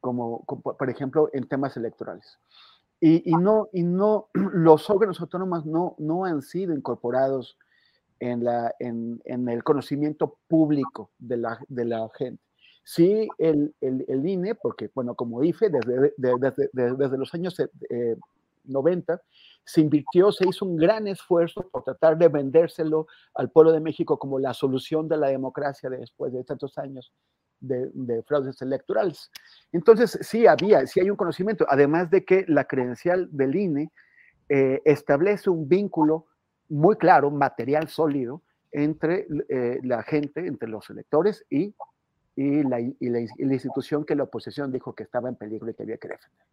como, por ejemplo en temas electorales. Y, no, y no, los órganos autónomos no, no han sido incorporados en, la, en, en el conocimiento público de la, de la gente. Sí, el, el, el, INE, porque, bueno, como IFE, desde, desde, desde los años 90, eh, se invirtió, se hizo un gran esfuerzo por tratar de vendérselo al pueblo de México como la solución de la democracia después de tantos años de, fraudes electorales. Entonces, sí había, sí hay un conocimiento, además de que la credencial del INE eh, establece un vínculo muy claro, material sólido, entre eh, la gente, entre los electores y, y, la, institución que la oposición dijo que estaba en peligro y que había que defender.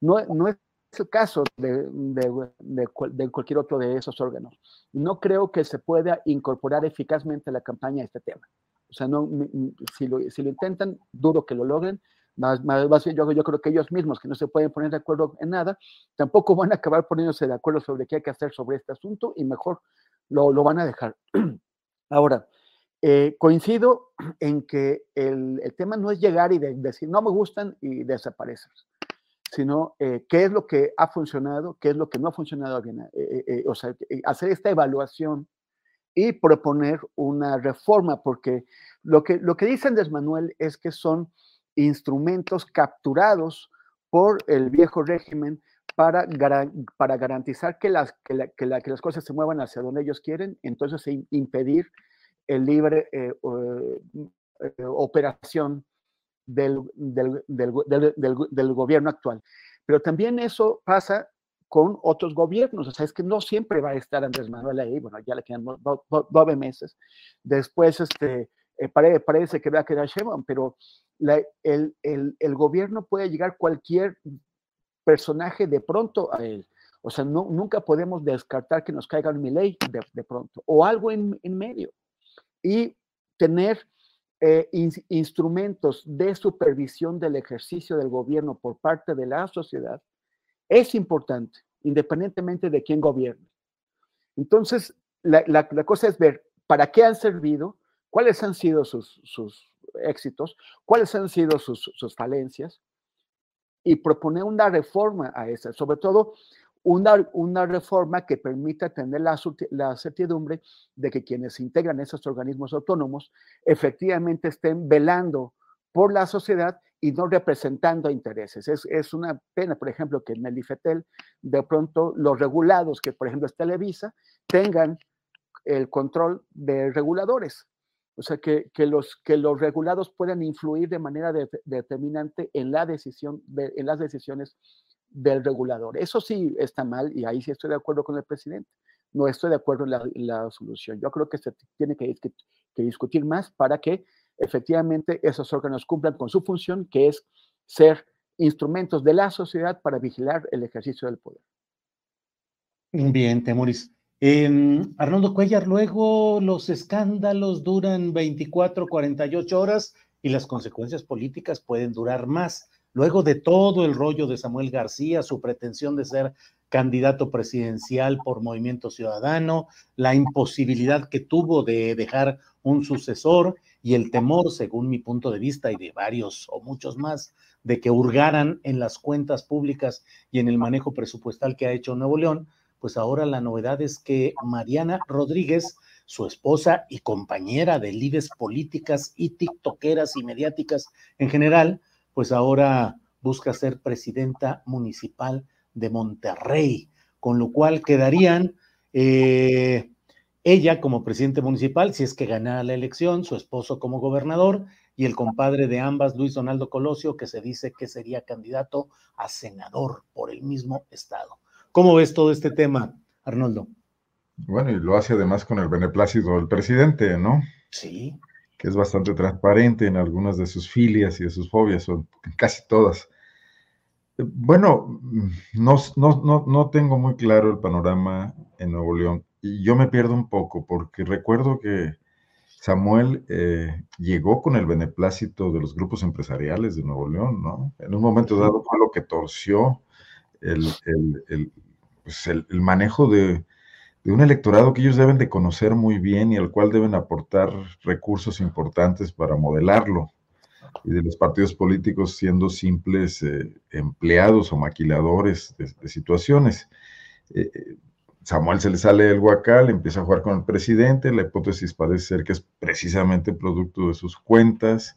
No, no es el caso de, de, de, cualquier otro de esos órganos. No creo que se pueda incorporar eficazmente a la campaña este tema. O sea, no, si, lo, si lo intentan, dudo que lo logren. Más, más, yo, yo creo que ellos mismos, que no se pueden poner de acuerdo en nada, tampoco van a acabar poniéndose de acuerdo sobre qué hay que hacer sobre este asunto y mejor lo, lo van a dejar. Ahora, eh, coincido en que el, el, tema no es llegar y decir no me gustan y desaparecer, sino eh, qué es lo que ha funcionado, qué es lo que no ha funcionado bien. Eh, o sea, hacer esta evaluación y proponer una reforma, porque lo que, lo que dice Andrés Manuel es que son instrumentos capturados por el viejo régimen para, para garantizar que las, que, que, las cosas se muevan hacia donde ellos quieren, entonces impedir el libre eh, eh, operación del, del, del, del, gobierno actual. Pero también eso pasa con otros gobiernos. O sea, es que no siempre va a estar Andrés Manuel ahí. Bueno, ya le quedan nueve meses. Después, este, eh, parece, que va a quedar Sheinbaum, pero el, el, el, gobierno puede llegar cualquier personaje de pronto a él. O sea, no, nunca podemos descartar que nos caiga un Milei de, de pronto o algo en, en medio. Y tener eh, instrumentos de supervisión del ejercicio del gobierno por parte de la sociedad es importante, independientemente de quién gobierne. Entonces, la, cosa es ver para qué han servido, cuáles han sido sus, éxitos, cuáles han sido sus, sus, falencias y proponer una reforma a esa, sobre todo una, una reforma que permita tener la, la, certidumbre de que quienes integran esos organismos autónomos efectivamente estén velando por la sociedad y no representando intereses. Es, es una pena, por ejemplo, que en el IFETEL de pronto los regulados, que por ejemplo es Televisa, tengan el control de reguladores. O sea, que, que, los, que los regulados puedan influir de manera determinante en, la decisión en las decisiones del regulador. Eso sí está mal y ahí sí estoy de acuerdo con el presidente. No estoy de acuerdo en la, solución. Yo creo que se tiene que, discutir más para que efectivamente esos órganos cumplan con su función, que es ser instrumentos de la sociedad para vigilar el ejercicio del poder. Bien, Temoris. Arnoldo Cuellar, luego los escándalos duran 24, 48 horas y las consecuencias políticas pueden durar más. Luego de todo el rollo de Samuel García, su pretensión de ser candidato presidencial por Movimiento Ciudadano, la imposibilidad que tuvo de dejar un sucesor y el temor, según mi punto de vista y de varios o muchos más, de que hurgaran en las cuentas públicas y en el manejo presupuestal que ha hecho Nuevo León, pues ahora la novedad es que Mariana Rodríguez, su esposa y compañera de líderes políticas y tiktokeras y mediáticas en general, pues ahora busca ser presidenta municipal de Monterrey, con lo cual quedarían eh, ella como presidente municipal, si es que gana la elección, su esposo como gobernador y el compadre de ambas, Luis Donaldo Colosio, que se dice que sería candidato a senador por el mismo estado. ¿Cómo ves todo este tema, Arnoldo? Bueno, y lo hace además con el beneplácito del presidente, ¿no? Sí que es bastante transparente en algunas de sus filias y de sus fobias, o casi todas. Bueno, no, no, no, tengo muy claro el panorama en Nuevo León y yo me pierdo un poco porque recuerdo que Samuel eh, llegó con el beneplácito de los grupos empresariales de Nuevo León, ¿no? En un momento dado fue lo que torció el, el, pues el manejo de, un electorado que ellos deben de conocer muy bien y al cual deben aportar recursos importantes para modelarlo, y de los partidos políticos siendo simples eh, empleados o maquiladores de, situaciones. Eh, Samuel se le sale el huacal, empieza a jugar con el presidente, la hipótesis parece ser que es precisamente producto de sus cuentas,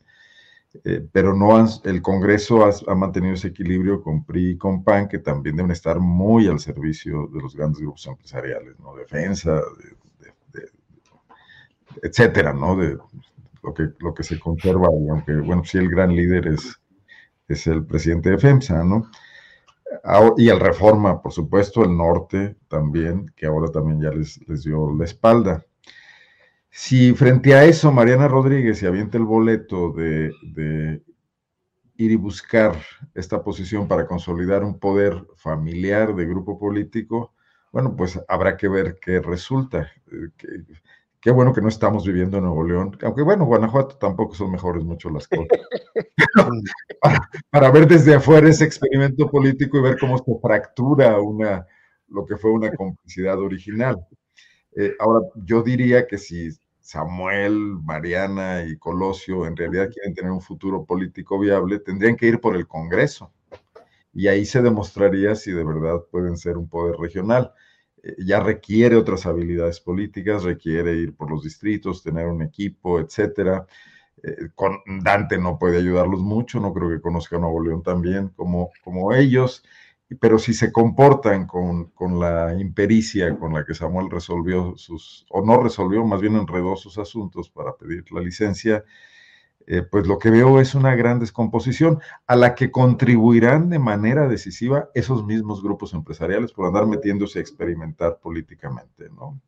eh, pero no el Congreso ha, mantenido ese equilibrio con PRI y con PAN, que también deben estar muy al servicio de los grandes grupos empresariales, ¿no? Defensa, etcétera, ¿no? De lo que, lo que se conserva, aunque, bueno, sí, el gran líder es, es el presidente de FEMSA, ¿no? Y el Reforma, por supuesto, el norte también, que ahora también ya les, les dio la espalda. Si frente a eso Mariana Rodríguez se avienta el boleto de, ir y buscar esta posición para consolidar un poder familiar de grupo político, bueno, pues habrá que ver qué resulta. Eh, qué bueno que no estamos viviendo en Nuevo León, aunque bueno, Guanajuato tampoco son mejores mucho las cosas. para, ver desde afuera ese experimento político y ver cómo se fractura una, lo que fue una complicidad original. Eh, ahora, yo diría que si Samuel, Mariana y Colosio en realidad quieren tener un futuro político viable, tendrían que ir por el Congreso. Y ahí se demostraría si de verdad pueden ser un poder regional. Eh, ya requiere otras habilidades políticas, requiere ir por los distritos, tener un equipo, etcétera. Eh, con Dante no puede ayudarlos mucho, no creo que conozca a Nuevo León también como, como ellos pero si se comportan con, la impericia con la que Samuel resolvió sus, o no resolvió, más bien enredó sus asuntos para pedir la licencia, eh, pues lo que veo es una gran descomposición a la que contribuirán de manera decisiva esos mismos grupos empresariales por andar metiéndose a experimentar políticamente, ¿no?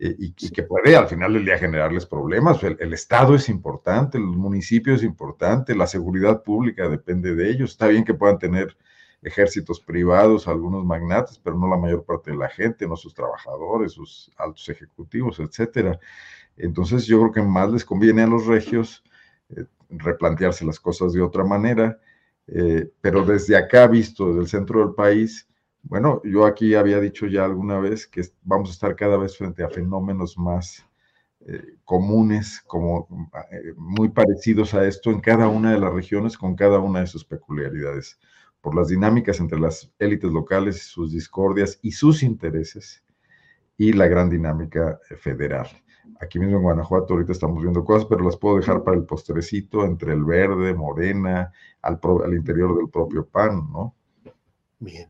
Eh, y, que puede al final del día generarles problemas. El, el, Estado es importante, los municipios es importante, la seguridad pública depende de ellos. Está bien que puedan tener ejércitos privados, algunos magnates, pero no la mayor parte de la gente, no sus trabajadores, sus altos ejecutivos, etcétera. Entonces yo creo que más les conviene a los regios replantearse las cosas de otra manera. pero desde acá, visto desde el centro del país, bueno, yo aquí había dicho ya alguna vez que vamos a estar cada vez frente a fenómenos más eh, comunes, como eh, muy parecidos a esto en cada una de las regiones, con cada una de sus peculiaridades, por las dinámicas entre las élites locales, sus discordias y sus intereses, y la gran dinámica eh, federal. Aquí mismo en Guanajuato ahorita estamos viendo cosas, pero las puedo dejar para el postrecito entre el verde, morena, al, al interior del propio PAN, ¿no? Bien.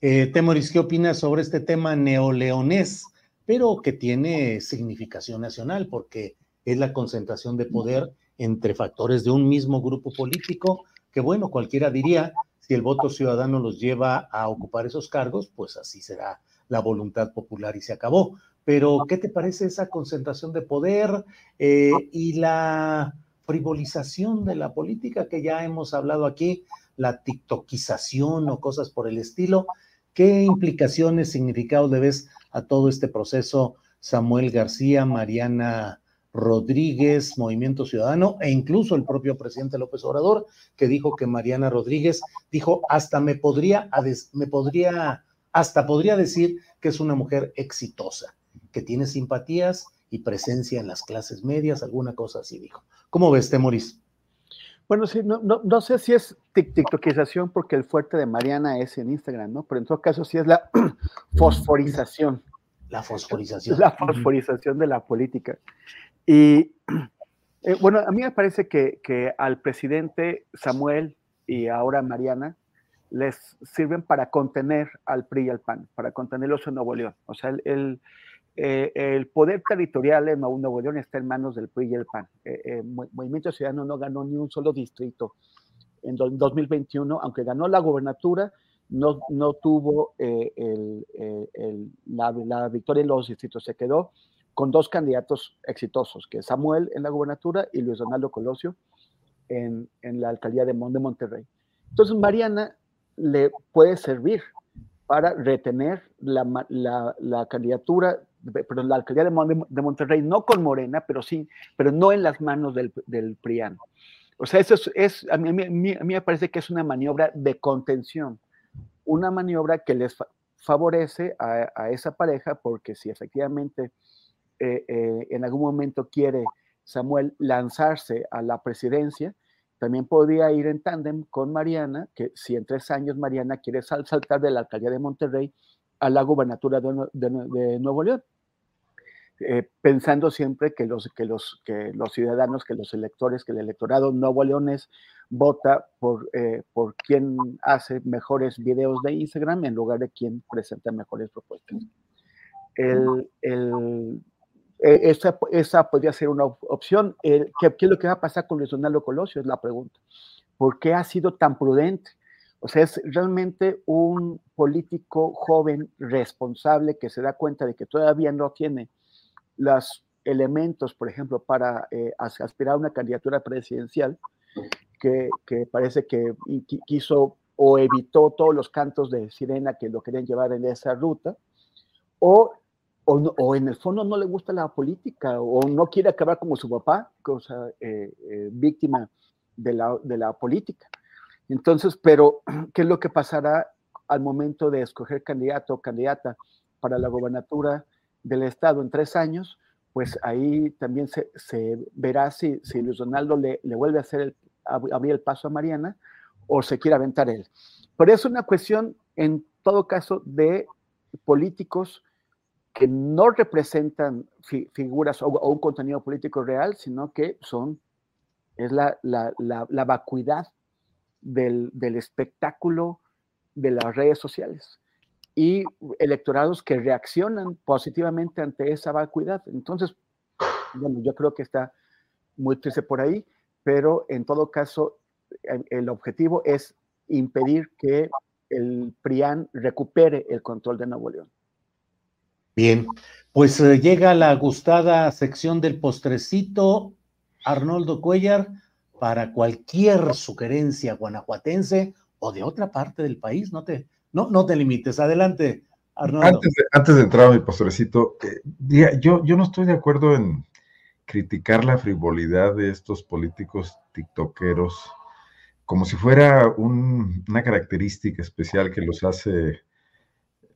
Temoris, ¿qué opinas sobre este tema neoleonés? pero que tiene significación nacional porque es la concentración de poder entre factores de un mismo grupo político, que bueno, cualquiera diría, si el voto ciudadano los lleva a ocupar esos cargos, pues así será la voluntad popular y se acabó. Pero, ¿qué te parece esa concentración de poder eh, y la frivolización de la política que ya hemos hablado aquí, la tiktokización o cosas por el estilo? ¿Qué implicaciones, significados le ves a todo este proceso Samuel García, Mariana Rodríguez, Movimiento Ciudadano e incluso el propio presidente López Obrador, que dijo que Mariana Rodríguez dijo hasta me podría, me podría, hasta podría decir que es una mujer exitosa, que tiene simpatías y presencia en las clases medias, alguna cosa así dijo. ¿Cómo ves, Temoris? Bueno, sí, no, no, no, sé si es tiktokización porque el fuerte de Mariana es en Instagram, ¿no? Pero en todo caso sí es la fosforización. La fosforización. La fosforización de la política. Y eh, bueno, a mí me parece que, que, al presidente Samuel y ahora Mariana les sirven para contener al PRI y al PAN, para contenerlos en Nuevo León. O sea, el, eh, el poder territorial en Nuevo León está en manos del PRI y el PAN. Eh, eh Movimiento Ciudadano no ganó ni un solo distrito en 2021, aunque ganó la gobernatura, no, no tuvo eh, el, la, victoria en los distritos. Se quedó con dos candidatos exitosos, que es Samuel en la gobernatura y Luis Donaldo Colosio en, en la alcaldía de, de Monterrey. Entonces, Mariana le puede servir para retener la, la, la candidatura pero la alcaldía de, Monterrey, no con Morena, pero sí, pero no en las manos del, del PRIAN. O sea, eso es, a, mí, a, mí, me parece que es una maniobra de contención, una maniobra que les favorece a, esa pareja, porque si efectivamente eh, eh, en algún momento quiere Samuel lanzarse a la presidencia, también podría ir en tándem con Mariana, que si en tres años Mariana quiere saltar de la alcaldía de Monterrey a la gubernatura de, Nuevo León. Eh, pensando siempre que los, que, los, que los ciudadanos, que los electores, que el electorado nuevo leones vota por, por quien hace mejores videos de Instagram en lugar de quien presenta mejores propuestas. El, el, eh, esa, esa, podría ser una opción. ¿qué, ¿qué, es lo que va a pasar con Luis Donaldo Colosio? Es la pregunta. ¿Por qué ha sido tan prudente? O sea, es realmente un político joven, responsable, que se da cuenta de que todavía no tiene los elementos, por ejemplo, para eh, aspirar a una candidatura presidencial, que, parece que quiso o evitó todos los cantos de sirena que lo querían llevar en esa ruta, o, o, en el fondo no le gusta la política, o no quiere acabar como su papá, cosa eh, eh, víctima de la, de la política. Entonces, pero, ¿qué es lo que pasará al momento de escoger candidato o candidata para la gobernatura del Estado en tres años? Pues ahí también se, verá si, si, Luis Donaldo le, vuelve a hacer el, abrir el paso a Mariana o se quiere aventar él. Pero es una cuestión, en todo caso, de políticos que no representan figuras o, un contenido político real, sino que son, es la, la, vacuidad del, espectáculo de las redes sociales y electorados que reaccionan positivamente ante esa vacuidad. Entonces, bueno, yo creo que está muy triste por ahí, pero en todo caso, el objetivo es impedir que el PRIAN recupere el control de Nuevo León. Bien, pues eh, llega la gustada sección del postrecito. Arnoldo Cuellar, para cualquier sugerencia guanajuatense o de otra parte del país. No te, no, no te limites. Adelante, Arnoldo. Antes de, antes de entrar a mi postrecito, eh, yo, yo no estoy de acuerdo en, criticar la frivolidad de estos políticos tiktokeros como si fuera una característica especial que los hace,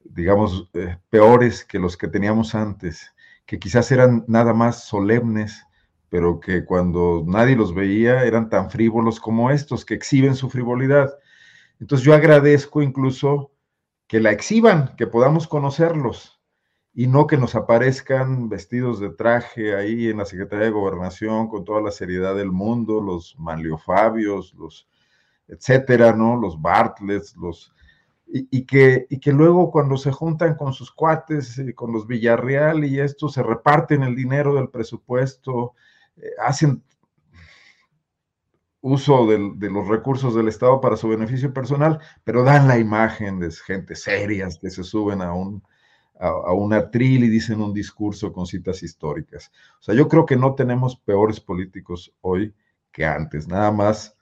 digamos, eh, peores que los que teníamos antes, que quizás eran nada más solemnes, pero que cuando nadie los veía eran tan frívolos como estos, que exhiben su frivolidad. Entonces yo agradezco incluso que la exhiban, que podamos conocerlos y no que nos aparezcan vestidos de traje ahí en la Secretaría de Gobernación con toda la seriedad del mundo, los Manliofabios, los etcétera, ¿no? Los Bartlets, los... Y, que, y que luego cuando se juntan con sus cuates, eh, con los Villarreal y esto, se reparten el dinero del presupuesto, eh, hacen uso de los recursos del Estado para su beneficio personal, pero dan la imagen de gente serias que se suben a un, a, a un atril y dicen un discurso con citas históricas. O sea, yo creo que no tenemos peores políticos hoy que antes, nada más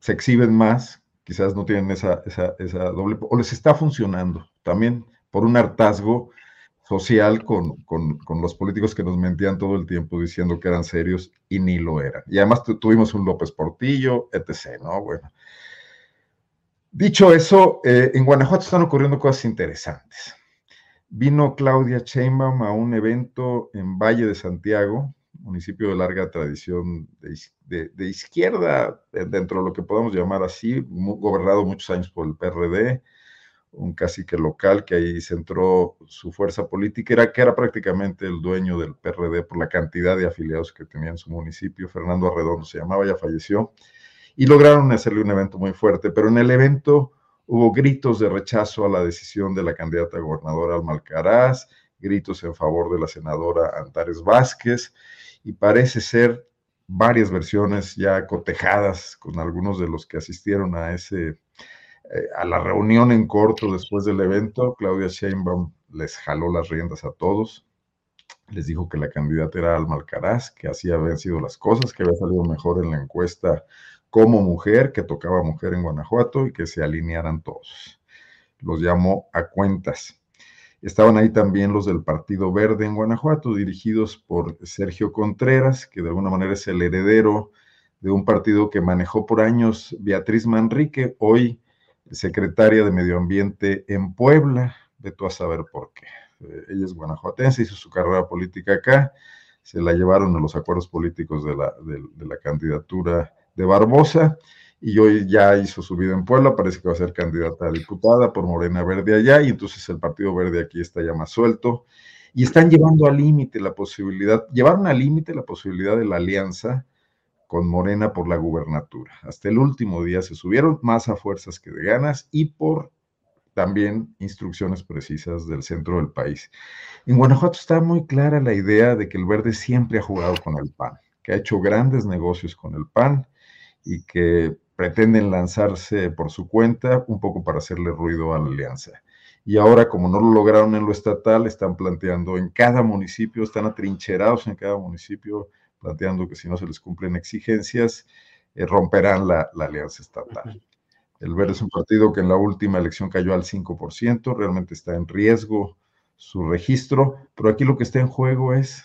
se exhiben más, quizás no tienen esa, esa, doble, o les está funcionando también por un hartazgo social con, los políticos que nos mentían todo el tiempo diciendo que eran serios y ni lo eran. Y además tuvimos un López Portillo, etc., ¿no? Bueno. Dicho eso, eh, en Guanajuato están ocurriendo cosas interesantes. Vino Claudia Sheinbaum a un evento en Valle de Santiago, municipio de larga tradición de, izquierda, eh, dentro de lo que podemos llamar así, gobernado muchos años por el PRD, un cacique local que ahí centró su fuerza política, era que era prácticamente el dueño del PRD por la cantidad de afiliados que tenía en su municipio, Fernando Arredondo se llamaba, ya falleció, y lograron hacerle un evento muy fuerte, pero en el evento hubo gritos de rechazo a la decisión de la candidata gobernadora Almalcaraz, gritos en favor de la senadora Antares Vázquez, y parece ser varias versiones ya cotejadas con algunos de los que asistieron a ese eh, a la reunión en corto después del evento. Claudia Sheinbaum les jaló las riendas a todos. Les dijo que la candidata era Alma Alcaraz, que así habían sido las cosas, que había salido mejor en la encuesta como mujer, que tocaba mujer en Guanajuato y que se alinearan todos. Los llamó a cuentas. Estaban ahí también los del Partido Verde en Guanajuato, dirigidos por Sergio Contreras, que de alguna manera es el heredero de un partido que manejó por años Beatriz Manrique, hoy secretaria de Medio Ambiente en Puebla. Ve tú a saber por qué. Eh, ella es guanajuatense, hizo su carrera política acá, se la llevaron a los acuerdos políticos de la, de la candidatura de Barbosa y hoy ya hizo su vida en Puebla, parece que va a ser candidata a diputada por Morena Verde allá, y entonces el Partido Verde aquí está ya más suelto, y están llevando al límite la posibilidad, llevaron al límite la posibilidad de la alianza con Morena por la gubernatura. Hasta el último día se subieron más a fuerzas que de ganas y por también instrucciones precisas del centro del país. En Guanajuato está muy clara la idea de que el verde siempre ha jugado con el PAN, que ha hecho grandes negocios con el PAN y que pretenden lanzarse por su cuenta un poco para hacerle ruido a la alianza. Y ahora, como no lo lograron en lo estatal, están planteando en cada municipio, están atrincherados en cada municipio, planteando que si no se les cumplen exigencias, eh, romperán la, la, alianza estatal. El Verde es un partido que en la última elección cayó al 5%, realmente está en riesgo su registro, pero aquí lo que está en juego es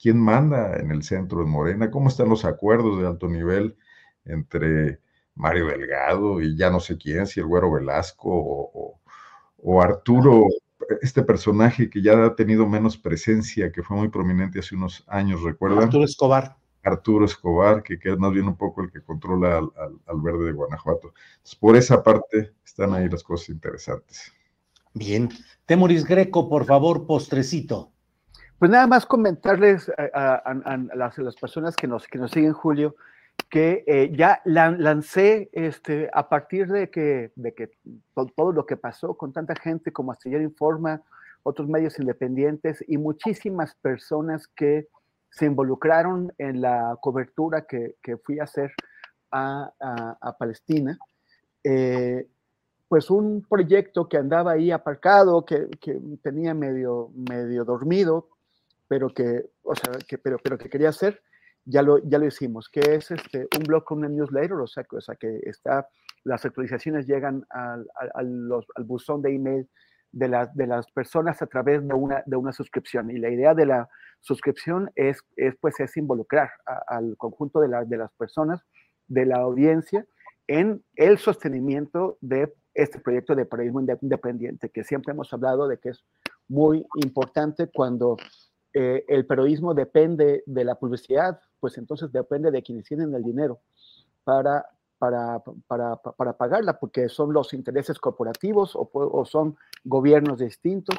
quién manda en el centro de Morena, cómo están los acuerdos de alto nivel entre Mario Delgado y ya no sé quién, si el Güero Velasco o, Arturo, este personaje que ya ha tenido menos presencia, que fue muy prominente hace unos años, ¿recuerdan? Arturo Escobar. Arturo Escobar, que, es más bien un poco el que controla al, verde de Guanajuato. por esa parte están ahí las cosas interesantes. Bien. Temoris Greco, por favor, postrecito. Pues nada más comentarles a, las, personas que nos, que nos siguen, Julio, que eh, ya lancé este, a partir de que, de que todo, lo que pasó con tanta gente como Astillero Informa, otros medios independientes y muchísimas personas que se involucraron en la cobertura que, que fui a hacer a, a, Palestina. Eh, pues un proyecto que andaba ahí aparcado, que, que, tenía medio, medio dormido, pero que, o sea, que, pero, pero que quería hacer, ya lo, ya lo hicimos, que es este, un blog con una newsletter, o sea, o sea que está, las actualizaciones llegan al, al, buzón de email de, de las personas a través de una, de una suscripción. Y la idea de la suscripción es, es pues, es involucrar al conjunto de, de las personas, de la audiencia, en el sostenimiento de este proyecto de periodismo independiente, que siempre hemos hablado de que es muy importante cuando eh, el periodismo depende de la publicidad, pues entonces depende de quienes tienen el dinero para, para, para, para pagarla, porque son los intereses corporativos o, o son gobiernos distintos.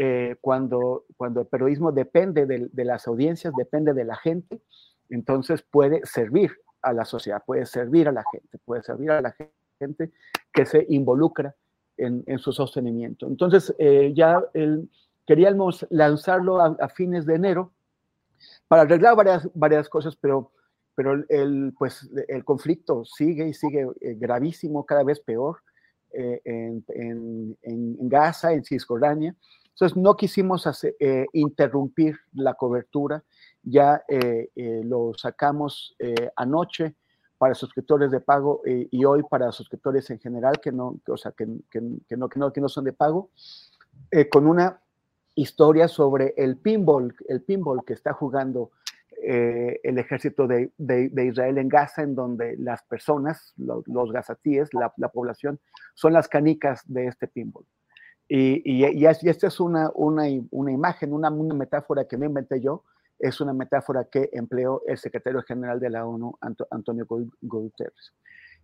Eh, cuando, cuando el periodismo depende de, las audiencias, depende de la gente, entonces puede servir a la sociedad, puede servir a la gente, puede servir a la gente que se involucra en, en su sostenimiento. Entonces, eh, ya el, queríamos lanzarlo a, fines de enero para arreglar varias, varias cosas, pero, pero el, pues, el conflicto sigue y sigue eh, gravísimo, cada vez peor eh, en, en, en, Gaza, en Cisjordania. Entonces no quisimos eh, interrumpir la cobertura, ya lo sacamos anoche para suscriptores de pago y hoy para suscriptores en general que no, o sea, que, que, no, que, no, que no son de pago, con una historia sobre el pinball, el pinball que está jugando el ejército de, de, de, Israel en Gaza, en donde las personas, los, los gazatíes, la, la población, son las canicas de este pinball. Y, y, y, esta es una, una, una imagen, una, una, metáfora que me inventé yo, es una metáfora que empleó el secretario general de la ONU, Antonio Guterres.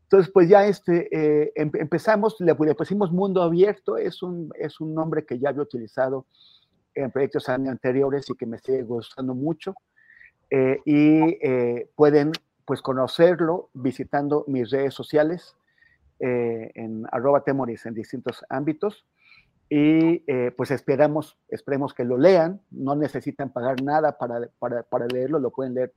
Entonces, pues ya este, eh, empezamos, le, le, pusimos Mundo Abierto, es un, es un nombre que ya había utilizado en proyectos anteriores y que me sigue gustando mucho. Eh, y eh, pueden pues conocerlo visitando mis redes sociales eh, en arroba temoris en distintos ámbitos y pues esperamos, esperemos que lo lean, no necesitan pagar nada para, para, para leerlo, lo pueden leer,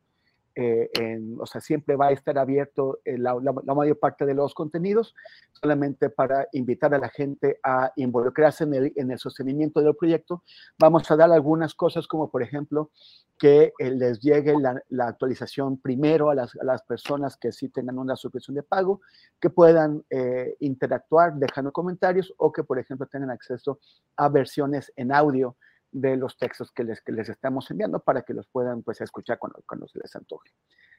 eh, en, o sea, siempre va a estar abierto eh, la, mayor parte de los contenidos, solamente para invitar a la gente a involucrarse en el, en el sostenimiento del proyecto. Vamos a dar algunas cosas como, por ejemplo, que eh, les llegue la, actualización primero a las, las, personas que sí tengan una suscripción de pago, que puedan interactuar dejando comentarios o que, por ejemplo, tengan acceso a versiones en audio de los textos que les, que les estamos enviando para que los puedan pues, escuchar cuando, cuando se les antoje.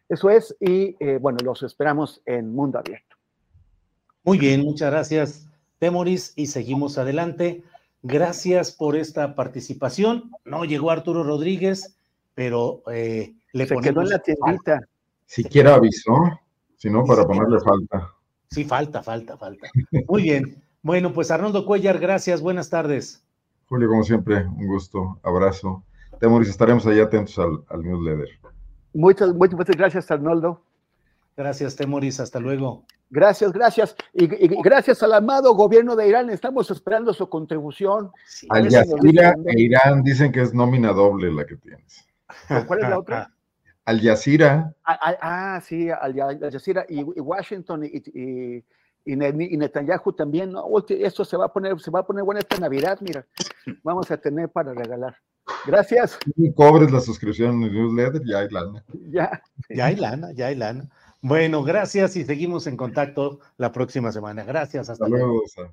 Eso es, y eh, bueno, los esperamos en Mundo Abierto. Muy bien, muchas gracias, Temoris, y seguimos adelante. Gracias por esta participación. No llegó Arturo Rodríguez pero eh, le Se quedó en la tiendita. Siquiera avisó, si no, para ponerle falta. Sí, falta, falta, falta. Muy bien. Bueno, pues Arnoldo Cuellar, gracias, buenas tardes. Julio, como siempre, un gusto, abrazo. Temoris, estaremos ahí atentos al, al newsletter. Muchas, muchas, muchas gracias, Arnoldo. Gracias, Temoris, hasta luego. Gracias, gracias. Y, y, gracias al amado gobierno de Irán, estamos esperando su contribución. Sí, al Yazira e Irán dicen que es nómina doble la que tienes. ¿Cuál es la otra? Al Jazeera. Ah, ah, sí, Al, al Jazeera y, y Washington y, y, y, Netanyahu también. ¿no? Esto se va a poner, se va a poner buena esta Navidad, mira. Vamos a tener para regalar. Gracias. Y cobres la suscripción en el newsletter, ya hay lana. Ya. Ya hay lana, ya hay lana. Bueno, gracias y seguimos en contacto la próxima semana. Gracias, hasta, hasta luego. luego.